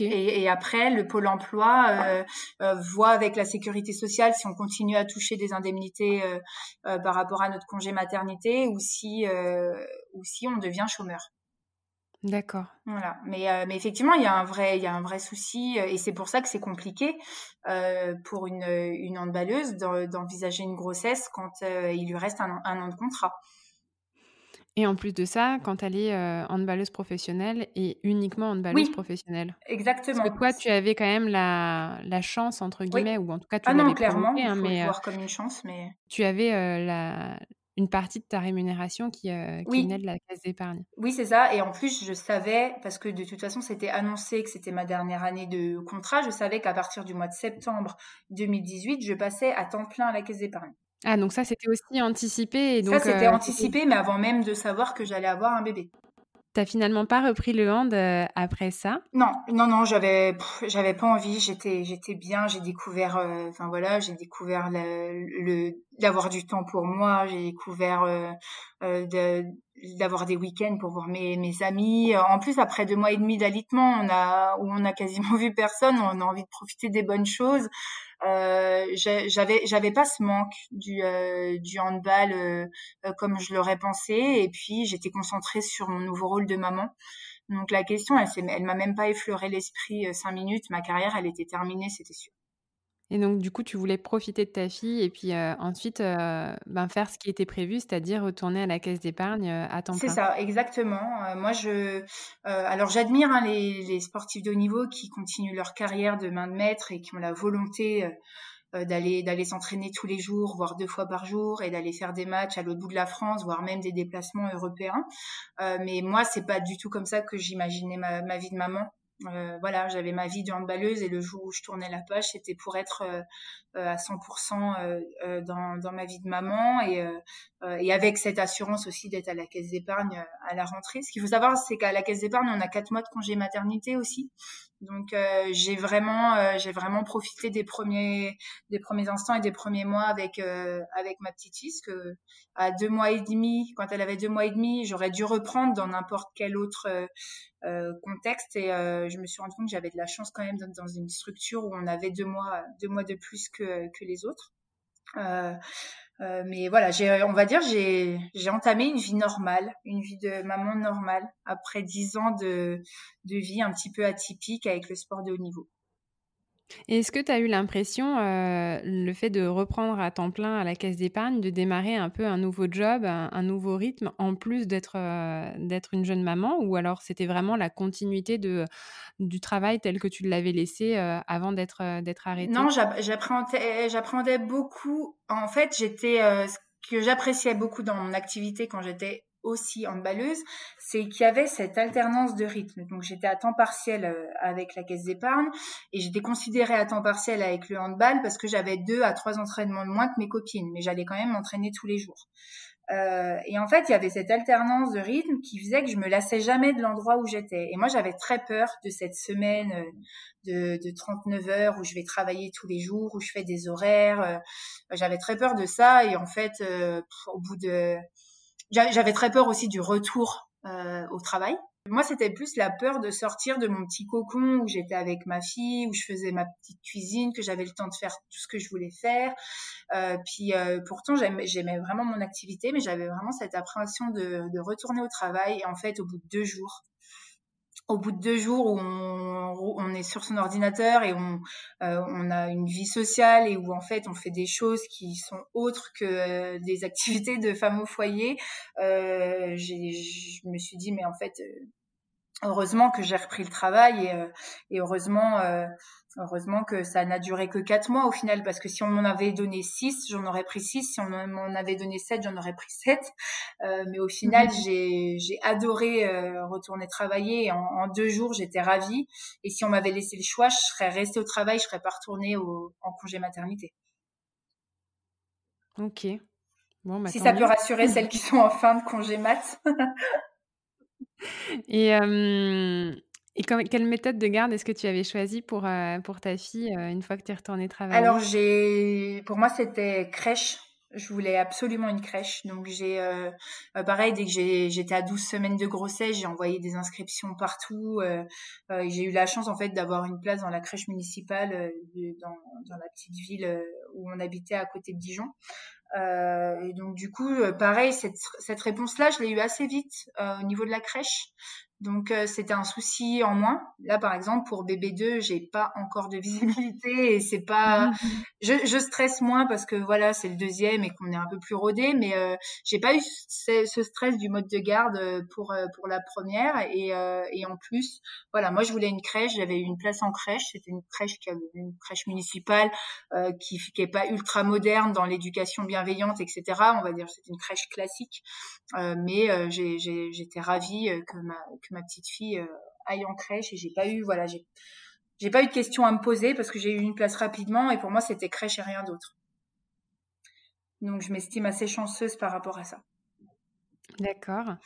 et, et, après, le pôle emploi euh, euh, voit avec la sécurité sociale si on continue à toucher des indemnités euh, euh par rapport à notre congé maternité ou si euh, ou si on devient chômeur. D'accord. Voilà. Mais, euh, mais effectivement, il y a un vrai il y a un vrai souci et c'est pour ça que c'est compliqué pour une une handballeuse d'envisager une grossesse quand il lui reste un, un an de contrat. Et en plus de ça, quand elle est euh, handballeuse professionnelle et uniquement handballeuse oui, professionnelle. Exactement. Parce que toi, tu avais quand même la, la chance, entre guillemets, oui. ou en tout cas, tu ah non, clairement, hein, mais, voir comme une chance, mais... Tu avais euh, la, une partie de ta rémunération qui, qui venait de la caisse d'épargne. Oui, c'est ça. Et en plus, je savais, parce que de toute façon, c'était annoncé que c'était ma dernière année de contrat, je savais qu'à partir du mois de septembre 2018, je passais à temps plein à la caisse d'épargne. Ah, donc ça, c'était aussi anticipé. Et donc, ça, c'était anticipé, mais avant même de savoir que j'allais avoir un bébé. T'as finalement pas repris le hand euh, après ça? Non, non, non, j'avais, j'avais pas envie. J'étais, j'étais bien. J'ai découvert, euh, enfin voilà, j'ai découvert le, d'avoir du temps pour moi. J'ai découvert euh, de, d'avoir des week-ends pour voir mes, mes amis. En plus, après deux mois et demi d'alitement, on a où on a quasiment vu personne. On a envie de profiter des bonnes choses. Euh, j'avais j'avais pas ce manque du euh, du handball euh, comme je l'aurais pensé. Et puis j'étais concentrée sur mon nouveau rôle de maman. Donc la question elle elle m'a même pas effleuré l'esprit cinq minutes. Ma carrière elle était terminée c'était sûr et donc, du coup, tu voulais profiter de ta fille et puis ensuite ben, faire ce qui était prévu, c'est-à-dire retourner à la caisse d'épargne à temps plein. C'est ça, exactement. moi, je, alors j'admire hein, les, les, sportifs de haut niveau qui continuent leur carrière de main de maître et qui ont la volonté d'aller d'aller s'entraîner tous les jours, voire deux fois par jour, et d'aller faire des matchs à l'autre bout de la France, voire même des déplacements européens. mais moi, c'est pas du tout comme ça que j'imaginais ma, ma vie de maman. Euh, voilà, j'avais ma vie de handballeuse et le jour où je tournais la page, c'était pour être euh, euh, à 100% dans, dans ma vie de maman et, et avec cette assurance aussi d'être à la caisse d'épargne à la rentrée. Ce qu'il faut savoir, c'est qu'à la caisse d'épargne, on a quatre mois de congé maternité aussi. Donc j'ai vraiment j'ai vraiment profité des premiers des premiers instants et des premiers mois avec avec ma petite fille que à deux mois et demi quand elle avait deux mois et demi j'aurais dû reprendre dans n'importe quel autre euh, contexte. Et euh, je me suis rendu compte que j'avais de la chance quand même d'être dans une structure où on avait deux mois deux mois de plus que que les autres. euh, mais voilà, j'ai, on va dire, j'ai, j'ai entamé une vie normale, une vie de maman normale après dix ans de, de vie un petit peu atypique avec le sport de haut niveau. Est-ce que tu as eu l'impression, euh, le fait de reprendre à temps plein à la caisse d'épargne, de démarrer un peu un nouveau job, un, nouveau rythme, en plus d'être euh, d'être une jeune maman, ou alors c'était vraiment la continuité de, du travail tel que tu l'avais laissé euh, avant d'être d'être arrêtée? Non, j'appréhendais beaucoup. En fait, j'étais ce que j'appréciais beaucoup dans mon activité quand j'étais aussi handballeuse, c'est qu'il y avait cette alternance de rythme. Donc j'étais à temps partiel euh, avec la caisse d'épargne et j'étais considérée à temps partiel avec le handball parce que j'avais deux à trois entraînements de moins que mes copines, mais j'allais quand même m'entraîner tous les jours. Euh, et en fait, il y avait cette alternance de rythme qui faisait que je me lassais jamais de l'endroit où j'étais. Et moi, j'avais très peur de cette semaine euh, de, de 39 heures où je vais travailler tous les jours, où je fais des horaires. j'avais très peur de ça. Et en fait, au bout de j'avais très peur aussi du retour euh, au travail. Moi, c'était plus la peur de sortir de mon petit cocon où j'étais avec ma fille, où je faisais ma petite cuisine, que j'avais le temps de faire tout ce que je voulais faire. Euh, puis euh, pourtant, j'aimais vraiment mon activité, mais j'avais vraiment cette appréhension de, de, retourner au travail. Et en fait, au bout de deux jours, au bout de deux jours où on, est sur son ordinateur et on, euh, on a une vie sociale et où en fait on fait des choses qui sont autres que euh, des activités de femmes au foyer, euh, je me suis dit mais en fait euh, heureusement que j'ai repris le travail et, et heureusement Heureusement que ça n'a duré que quatre mois au final, parce que si on m'en avait donné six, j'en aurais pris six. Si on m'en avait donné sept, j'en aurais pris sept. Euh, mais au final, mhm. j'ai adoré euh, retourner travailler. En, en, deux jours, j'étais ravie. Et si on m'avait laissé le choix, je serais restée au travail, je serais pas retournée au, en congé maternité. Ok. Bon, bah, si ça peut rassurer celles qui sont en fin de congé mat. Et quelle méthode de garde est-ce que tu avais choisie pour, ta fille une fois que tu es retournée travailler? Alors, j'ai, pour moi, c'était crèche. Je voulais absolument une crèche. Donc, j'ai, euh, pareil, dès que j'étais à 12 semaines de grossesse, j'ai envoyé des inscriptions partout. j'ai eu la chance, en fait, d'avoir une place dans la crèche municipale dans, dans la petite ville où on habitait à côté de Dijon. et donc du coup, pareil, cette, cette réponse-là, je l'ai eu assez vite au niveau de la crèche. Donc euh, c'était un souci en moins. Là par exemple pour BB2, j'ai pas encore de visibilité et c'est pas je, je, stresse moins parce que voilà, c'est le deuxième et qu'on est un peu plus rodé mais euh, j'ai pas eu ce, ce, stress du mode de garde euh, pour euh, pour la première et et en plus, voilà, moi je voulais une crèche, j'avais une place en crèche, c'était une crèche qui avait une crèche municipale qui qui est pas ultra moderne dans l'éducation bienveillante etc. On va dire c'est une crèche classique mais j'étais ravie que ma que ma petite fille euh, aille en crèche et j'ai pas eu voilà j'ai j'ai pas eu de questions à me poser parce que j'ai eu une place rapidement et pour moi c'était crèche et rien d'autre. Donc je m'estime assez chanceuse par rapport à ça. D'accord.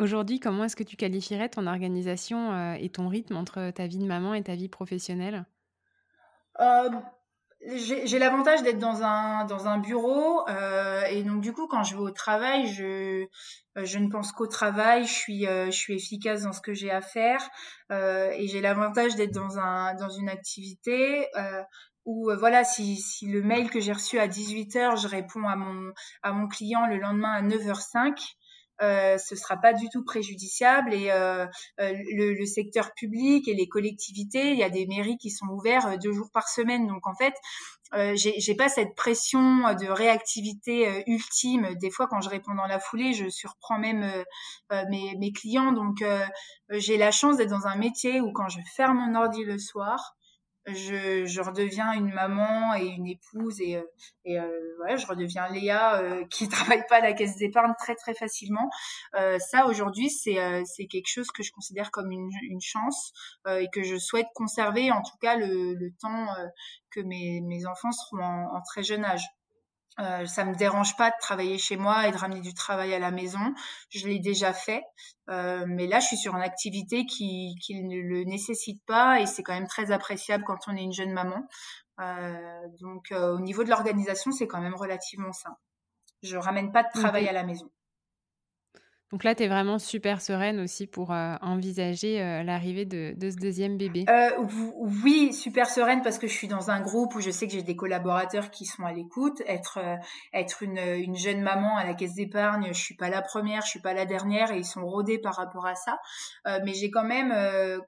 Aujourd'hui, comment est-ce que tu qualifierais ton organisation euh, et ton rythme entre ta vie de maman et ta vie professionnelle? Euh, j'ai l'avantage d'être dans un dans un bureau euh, et donc du coup quand je vais au travail je je ne pense qu'au travail je suis euh, je suis efficace dans ce que j'ai à faire euh, et j'ai l'avantage d'être dans un dans une activité euh, où voilà si si le mail que j'ai reçu à 18h je réponds à mon à mon client le lendemain à 9h05 euh, ce sera pas du tout préjudiciable et euh, euh, le, le, secteur public et les collectivités, il y a des mairies qui sont ouverts euh, deux jours par semaine. Donc en fait, euh, j'ai pas cette pression de réactivité ultime. Des fois, quand je réponds dans la foulée, je surprends même mes, mes, clients. Donc j'ai la chance d'être dans un métier où quand je ferme mon ordi le soir, je, je, redeviens une maman et une épouse et, euh, et euh, je redeviens Léa euh, qui travaille pas à la caisse d'épargne très très facilement. Euh, ça aujourd'hui c'est c'est quelque chose que je considère comme une, une chance et que je souhaite conserver en tout cas le, le temps que mes, mes enfants seront en très jeune âge. Euh, ça me dérange pas de travailler chez moi et de ramener du travail à la maison. Je l'ai déjà fait, euh, mais là, je suis sur une activité qui, qui ne le nécessite pas et c'est quand même très appréciable quand on est une jeune maman. Euh, donc, euh, au niveau de l'organisation, c'est quand même relativement simple. Je ramène pas de travail à la maison. Donc là, tu es vraiment super sereine aussi pour euh, envisager euh, l'arrivée de, de, ce deuxième bébé. Euh, oui, super sereine parce que je suis dans un groupe où je sais que j'ai des collaborateurs qui sont à l'écoute. Être euh, être une, une, jeune maman à la caisse d'épargne, je suis pas la première, je suis pas la dernière et ils sont rodés par rapport à ça. Euh, mais j'ai quand même,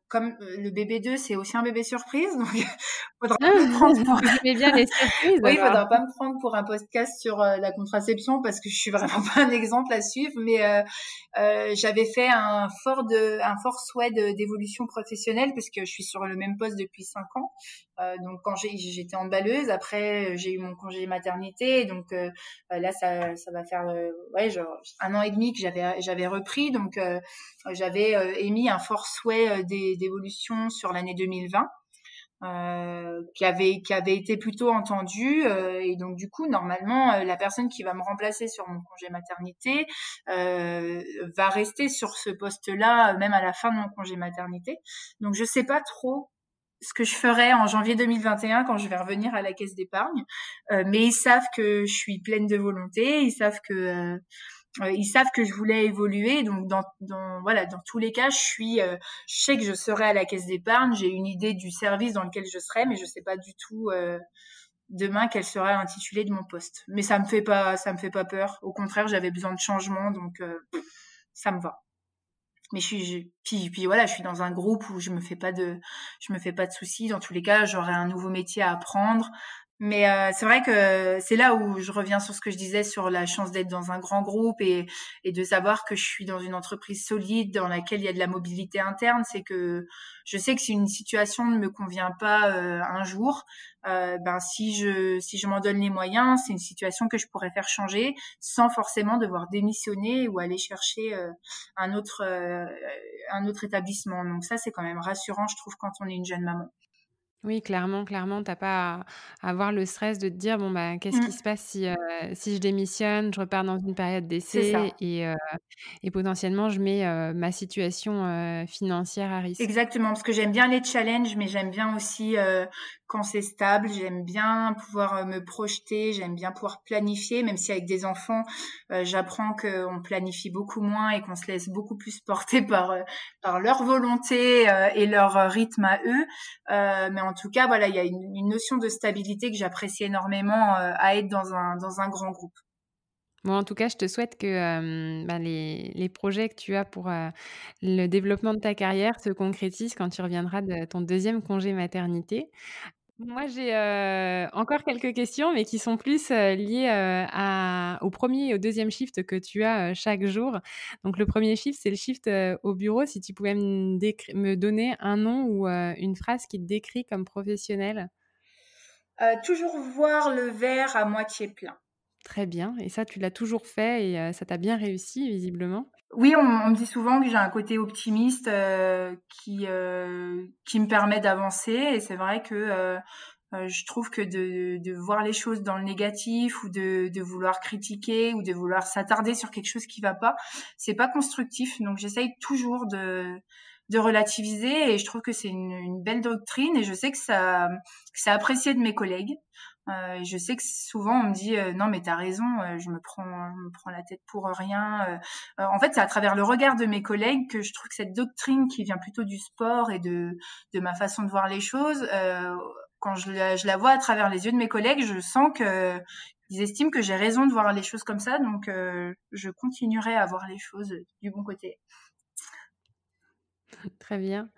comme le bébé 2, c'est aussi un bébé surprise, donc faudra pas me prendre pour... bien les surprises. oui, il faudra pas me prendre pour un podcast sur la contraception parce que je suis vraiment pas un exemple à suivre, mais euh, j'avais fait un fort de, un fort souhait d'évolution professionnelle parce que je suis sur le même poste depuis cinq ans. Euh, donc quand j'étais emballeuse, après j'ai eu mon congé maternité, donc euh, là ça, ça va faire euh, ouais genre un an et demi que j'avais j'avais repris, donc euh, j'avais émis un fort souhait d'évolution sur l'année 2020. Euh, qui avait qui avait été plutôt entendu euh, et donc du coup normalement euh, la personne qui va me remplacer sur mon congé maternité va rester sur ce poste-là même à la fin de mon congé maternité. Donc je sais pas trop ce que je ferai en janvier 2021 quand je vais revenir à la caisse d'épargne. Mais ils savent que je suis pleine de volonté ils savent que euh, ils savent que je voulais évoluer, donc dans, voilà, dans tous les cas, je suis, euh, je sais que je serai à la caisse d'épargne, j'ai une idée du service dans lequel je serai, mais je sais pas du tout euh, demain quel sera l'intitulé de mon poste. Mais ça me fait pas, ça me fait pas peur. Au contraire, j'avais besoin de changement, donc ça me va. Mais je suis, puis, puis voilà, je suis dans un groupe où je me fais pas de, je me fais pas de soucis. Dans tous les cas, j'aurai un nouveau métier à apprendre. Mais euh, c'est vrai que c'est là où je reviens sur ce que je disais sur la chance d'être dans un grand groupe et, et, de savoir que je suis dans une entreprise solide dans laquelle il y a de la mobilité interne. C'est que je sais que si une situation ne me convient pas euh, un jour, euh, ben si je si je m'en donne les moyens, c'est une situation que je pourrais faire changer sans forcément devoir démissionner ou aller chercher euh, un autre euh, un autre établissement. Donc ça c'est quand même rassurant, je trouve, quand on est une jeune maman. Oui, clairement, clairement, t'as pas à avoir le stress de te dire: «Bon, bah, qu'est-ce qui mmh. se passe si, heu, si je démissionne? Je repars dans une période d'essai et heu et potentiellement je mets, heu, ma situation, heu, financière à risque». Exactement, parce que j'aime bien les challenges, mais j'aime bien aussi, heu, quand c'est stable. J'aime bien pouvoir euh, me projeter, j'aime bien pouvoir planifier, même si avec des enfants, euh, j'apprends qu'on planifie beaucoup moins et qu'on se laisse beaucoup plus porter par euh, par leur volonté et leur rythme à eux. mais en tout cas, voilà, il y a une, notion de stabilité que j'apprécie énormément à être dans un dans un grand groupe. Bon, en tout cas, je te souhaite que bah, les, les, projets que tu as pour le développement de ta carrière se concrétisent quand tu reviendras de ton deuxième congé maternité. Moi, j'ai encore quelques questions, mais qui sont plus liées à, au premier et au deuxième shift que tu as chaque jour. Donc, le premier shift, c'est le shift au bureau. Si tu pouvais me, me, donner un nom ou une phrase qui te décrit comme professionnel. toujours voir le verre à moitié plein. Très bien. Et ça, tu l'as toujours fait et ça t'a bien réussi, visiblement. Oui, on, me dit souvent que j'ai un côté optimiste qui, qui me permet d'avancer. Et c'est vrai que je trouve que de, de, voir les choses dans le négatif ou de, de vouloir critiquer ou de vouloir s'attarder sur quelque chose qui va pas, c'est pas constructif. Donc j'essaye toujours de, de relativiser et je trouve que c'est une, une, belle doctrine et je sais que ça, que c'est apprécié de mes collègues. Euh, je sais que souvent on me dit euh, non mais t'as raison, euh, je me prends, je me prends la tête pour rien. En fait, c'est à travers le regard de mes collègues que je trouve que cette doctrine qui vient plutôt du sport et de de ma façon de voir les choses, quand je la, je la vois à travers les yeux de mes collègues, je sens que ils estiment que j'ai raison de voir les choses comme ça, donc je continuerai à voir les choses du bon côté. Très bien.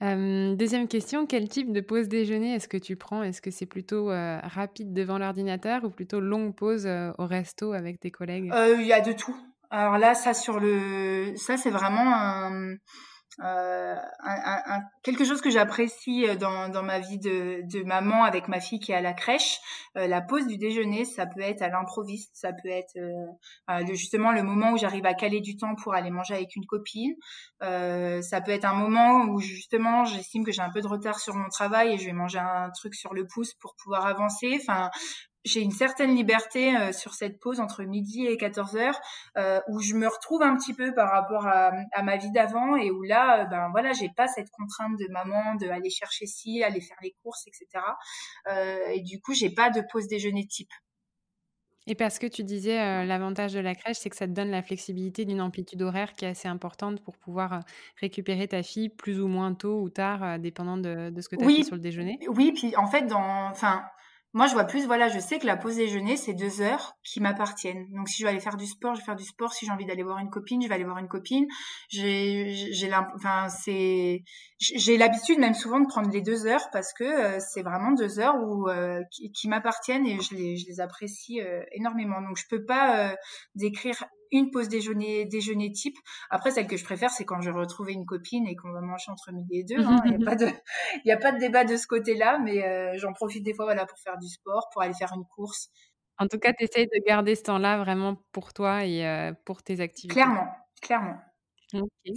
deuxième question, quel type de pause déjeuner est-ce que tu prends? Est-ce que c'est plutôt rapide devant l'ordinateur ou plutôt longue pause au resto avec tes collègues? Il y a de tout. Alors là, ça sur le, ça c'est vraiment un, euh, un, un, quelque chose que j'apprécie euh, dans, dans ma vie de, de, maman avec ma fille qui est à la crèche. Euh, la pause du déjeuner, ça peut être à l'improviste, ça peut être euh, justement le moment où j'arrive à caler du temps pour aller manger avec une copine. ça peut être un moment où justement j'estime que j'ai un peu de retard sur mon travail et je vais manger un truc sur le pouce pour pouvoir avancer. Enfin, j'ai une certaine liberté euh, sur cette pause entre midi et 14 heures euh, où je me retrouve un petit peu par rapport à, à ma vie d'avant et où là euh, ben voilà j'ai pas cette contrainte de maman de aller chercher ci aller faire les courses etc euh, et du coup j'ai pas de pause déjeuner type. Et parce que tu disais l'avantage de la crèche c'est que ça te donne la flexibilité d'une amplitude horaire qui est assez importante pour pouvoir récupérer ta fille plus ou moins tôt ou tard dépendant de, de ce que tu as fait sur le déjeuner. Oui puis en fait dans enfin moi, je vois plus, voilà, je sais que la pause déjeuner, c'est deux heures qui m'appartiennent. Donc, si je veux aller faire du sport, je vais faire du sport. Si j'ai envie d'aller voir une copine, je vais aller voir une copine. J'ai, j'ai, c'est, j'ai l'habitude même souvent de prendre les deux heures parce que euh, c'est vraiment deux heures où euh, qui, m'appartiennent et je les, je les apprécie euh, énormément. Donc, je peux pas décrire une pause déjeuner, déjeuner type. Après, celle que je préfère, c'est quand je retrouve une copine et qu'on va manger entre midi et deux. Il hein. n'y a, pas de, a pas de débat de ce côté-là, mais euh, j'en profite des fois voilà, pour faire du sport, pour aller faire une course. En tout cas, tu essayes de garder ce temps-là vraiment pour toi et euh, pour tes activités. Clairement, clairement.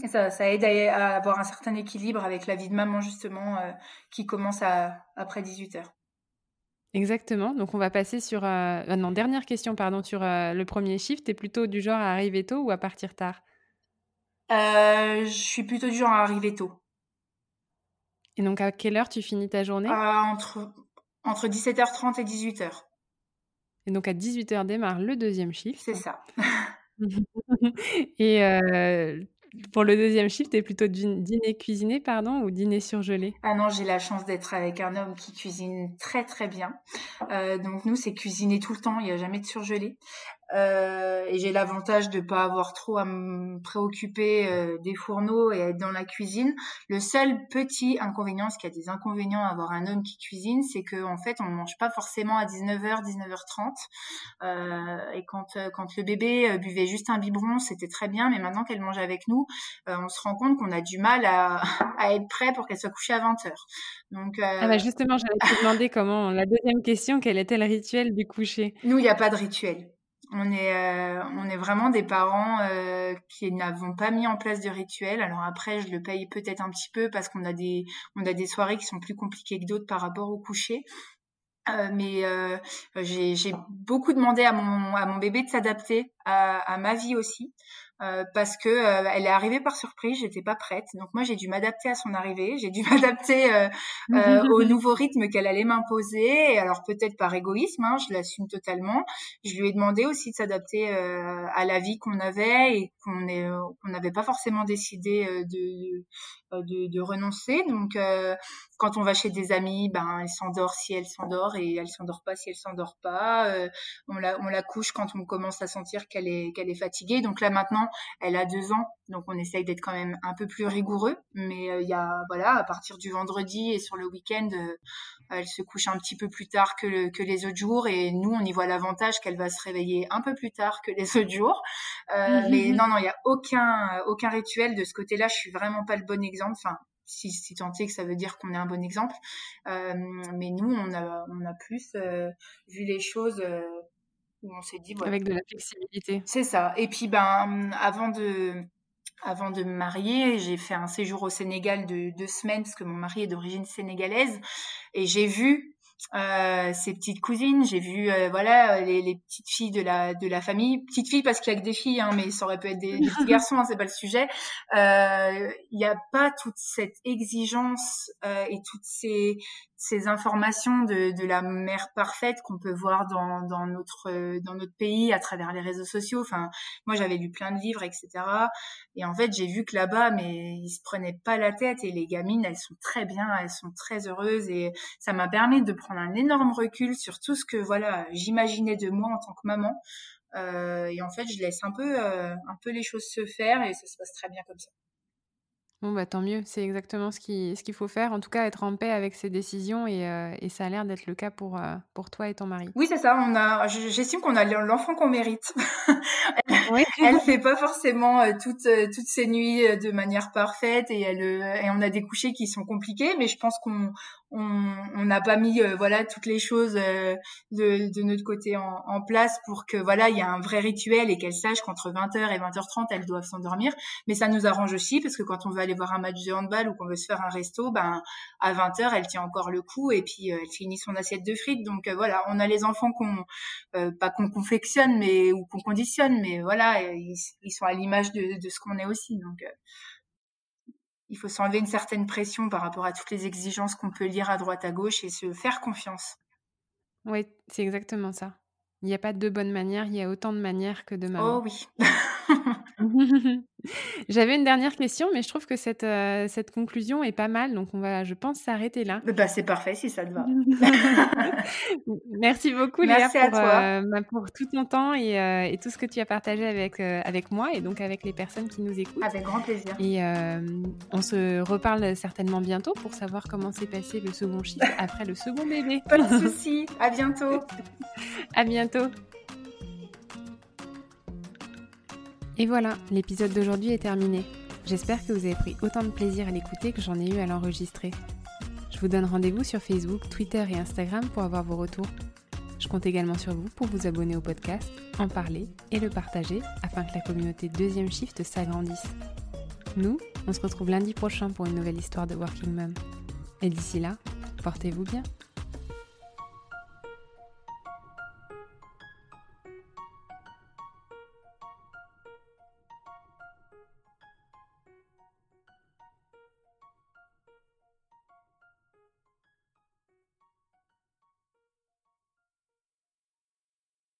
ça, ça, aide à, avoir un certain équilibre avec la vie de maman, justement, euh, qui commence à, après 18 heures. Exactement. Donc, on va passer sur. Euh, ah non, dernière question, pardon, sur euh, le premier shift. Tu es plutôt du genre à arriver tôt ou à partir tard? Euh, Je suis plutôt du genre à arriver tôt. Et donc, à quelle heure tu finis ta journée? Entre, entre 17h30 et 18h. Et donc, à 18h démarre le deuxième shift. C'est ça. et pour le deuxième shift, t'es plutôt dîner cuisiné, pardon, ou dîner surgelé? Ah non, j'ai la chance d'être avec un homme qui cuisine très très bien. Euh, donc nous, c'est cuisiner tout le temps, il n'y a jamais de surgelé. Euh, et j'ai l'avantage de pas avoir trop à me préoccuper euh, des fourneaux et être dans la cuisine. Le seul petit inconvénient, ce qu'il y a des inconvénients à avoir un homme qui cuisine, c'est que en fait, on ne mange pas forcément à 19h, 19h30. Euh, et quand quand le bébé buvait juste un biberon, c'était très bien, mais maintenant qu'elle mange avec nous, on se rend compte qu'on a du mal à, à être prêt pour qu'elle soit couchée à 20h. Donc ah bah justement, j'allais te demander comment la deuxième question, quel était le rituel du coucher? Nous, il n'y a pas de rituel. On est, euh, on est vraiment des parents euh, qui n'avons pas mis en place de rituel. Alors après, je le paye peut-être un petit peu parce qu'on a des, soirées qui sont plus compliquées que d'autres par rapport au coucher. Euh, mais j'ai beaucoup demandé à mon, bébé de s'adapter à, ma vie aussi. Euh, parce que euh, elle est arrivée par surprise, j'étais pas prête. Donc moi j'ai dû m'adapter à son arrivée, j'ai dû m'adapter euh, au nouveau rythme qu'elle allait m'imposer. Alors peut-être par égoïsme, hein, je l'assume totalement. Je lui ai demandé aussi de s'adapter à la vie qu'on avait et qu'on qu'on n'avait pas forcément décidé de, de, de renoncer. Donc quand on va chez des amis, ben elle s'endort si elle s'endort et elle s'endort pas si elle s'endort pas. on la on la couche quand on commence à sentir qu'elle est qu'elle est fatiguée. Donc là maintenant, elle a deux ans, donc on essaye d'être quand même un peu plus rigoureux. Mais il y a voilà, à partir du vendredi et sur le week-end, elle se couche un petit peu plus tard que, que les autres jours et nous on y voit l'avantage qu'elle va se réveiller un peu plus tard que les autres jours. Euh, mmh, mais mmh, mmh. non non, il y a aucun aucun rituel de ce côté-là. Je suis vraiment pas le bon exemple. Enfin, si, si tant est que ça veut dire qu'on est un bon exemple. Euh, mais nous, on a, on a plus euh, vu les choses euh, où on s'est dit... Avec de la flexibilité. C'est ça. Et puis, ben, avant de, avant de me marier, j'ai fait un séjour au Sénégal de deux semaines parce que mon mari est d'origine sénégalaise. Et j'ai vu euh, ses petites cousines, j'ai vu euh, voilà les, les, petites filles de la de la famille, petites filles parce qu'il y a que des filles, hein, mais ça aurait pu être des, des petits garçons, hein, c'est pas le sujet. Euh, il n'y a pas toute cette exigence euh, et toutes ces ces informations de, de la mère parfaite qu'on peut voir dans, dans notre dans notre pays à travers les réseaux sociaux. Enfin, moi j'avais lu plein de livres, etc. Et en fait j'ai vu que là-bas, mais ils se prenaient pas la tête et les gamines, elles sont très bien, elles sont très heureuses et ça m'a permis de prendre un énorme recul sur tout ce que voilà j'imaginais de moi en tant que maman. Euh, et en fait, je laisse un peu euh, un peu les choses se faire et ça se passe très bien comme ça. Bon, bah, tant mieux, c'est exactement ce qu'il ce qu'il faut faire. En tout cas, être en paix avec ses décisions et, euh, et ça a l'air d'être le cas pour, euh, pour toi et ton mari. Oui, c'est ça. On a, j'estime qu'on a l'enfant qu'on mérite. oui. elle fait pas forcément euh, toutes, toutes ces nuits de manière parfaite et elle, et on a des couchers qui sont compliqués, mais je pense qu'on, on n'a pas mis euh, voilà toutes les choses euh, de, notre côté en, place pour que voilà il y a un vrai rituel et qu'elle sache qu'entre 20h et 20h30 elles doivent s'endormir. Mais ça nous arrange aussi parce que quand on veut aller voir un match de handball ou qu'on veut se faire un resto ben à 20h elle tient encore le coup et puis euh, elle finit son assiette de frites. Donc voilà on a les enfants qu'on pas qu'on confectionne mais ou qu'on conditionne mais voilà ils, ils sont à l'image de, de ce qu'on est aussi. Donc il faut s'enlever une certaine pression par rapport à toutes les exigences qu'on peut lire à droite à gauche et se faire confiance. Oui, c'est exactement ça. Il n'y a pas de bonne manière, il y a autant de manières que de mamans. Oh oui. J'avais une dernière question, mais je trouve que cette, euh, cette conclusion est pas mal, donc on va, je pense, s'arrêter là. Bah, c'est parfait si ça te va. Merci beaucoup, Léa, pour, euh, bah, pour, tout ton temps et, euh, et, tout ce que tu as partagé avec, avec moi et donc avec les personnes qui nous écoutent. Avec grand plaisir. Et on se reparle certainement bientôt pour savoir comment s'est passé le second chiffre après le second bébé. Pas de souci. À bientôt. à bientôt. Et voilà, l'épisode d'aujourd'hui est terminé. J'espère que vous avez pris autant de plaisir à l'écouter que j'en ai eu à l'enregistrer. Je vous donne rendez-vous sur Facebook, Twitter et Instagram pour avoir vos retours. Je compte également sur vous pour vous abonner au podcast, en parler et le partager afin que la communauté Deuxième Shift s'agrandisse. Nous, on se retrouve lundi prochain pour une nouvelle histoire de Working Mom. Et d'ici là, portez-vous bien.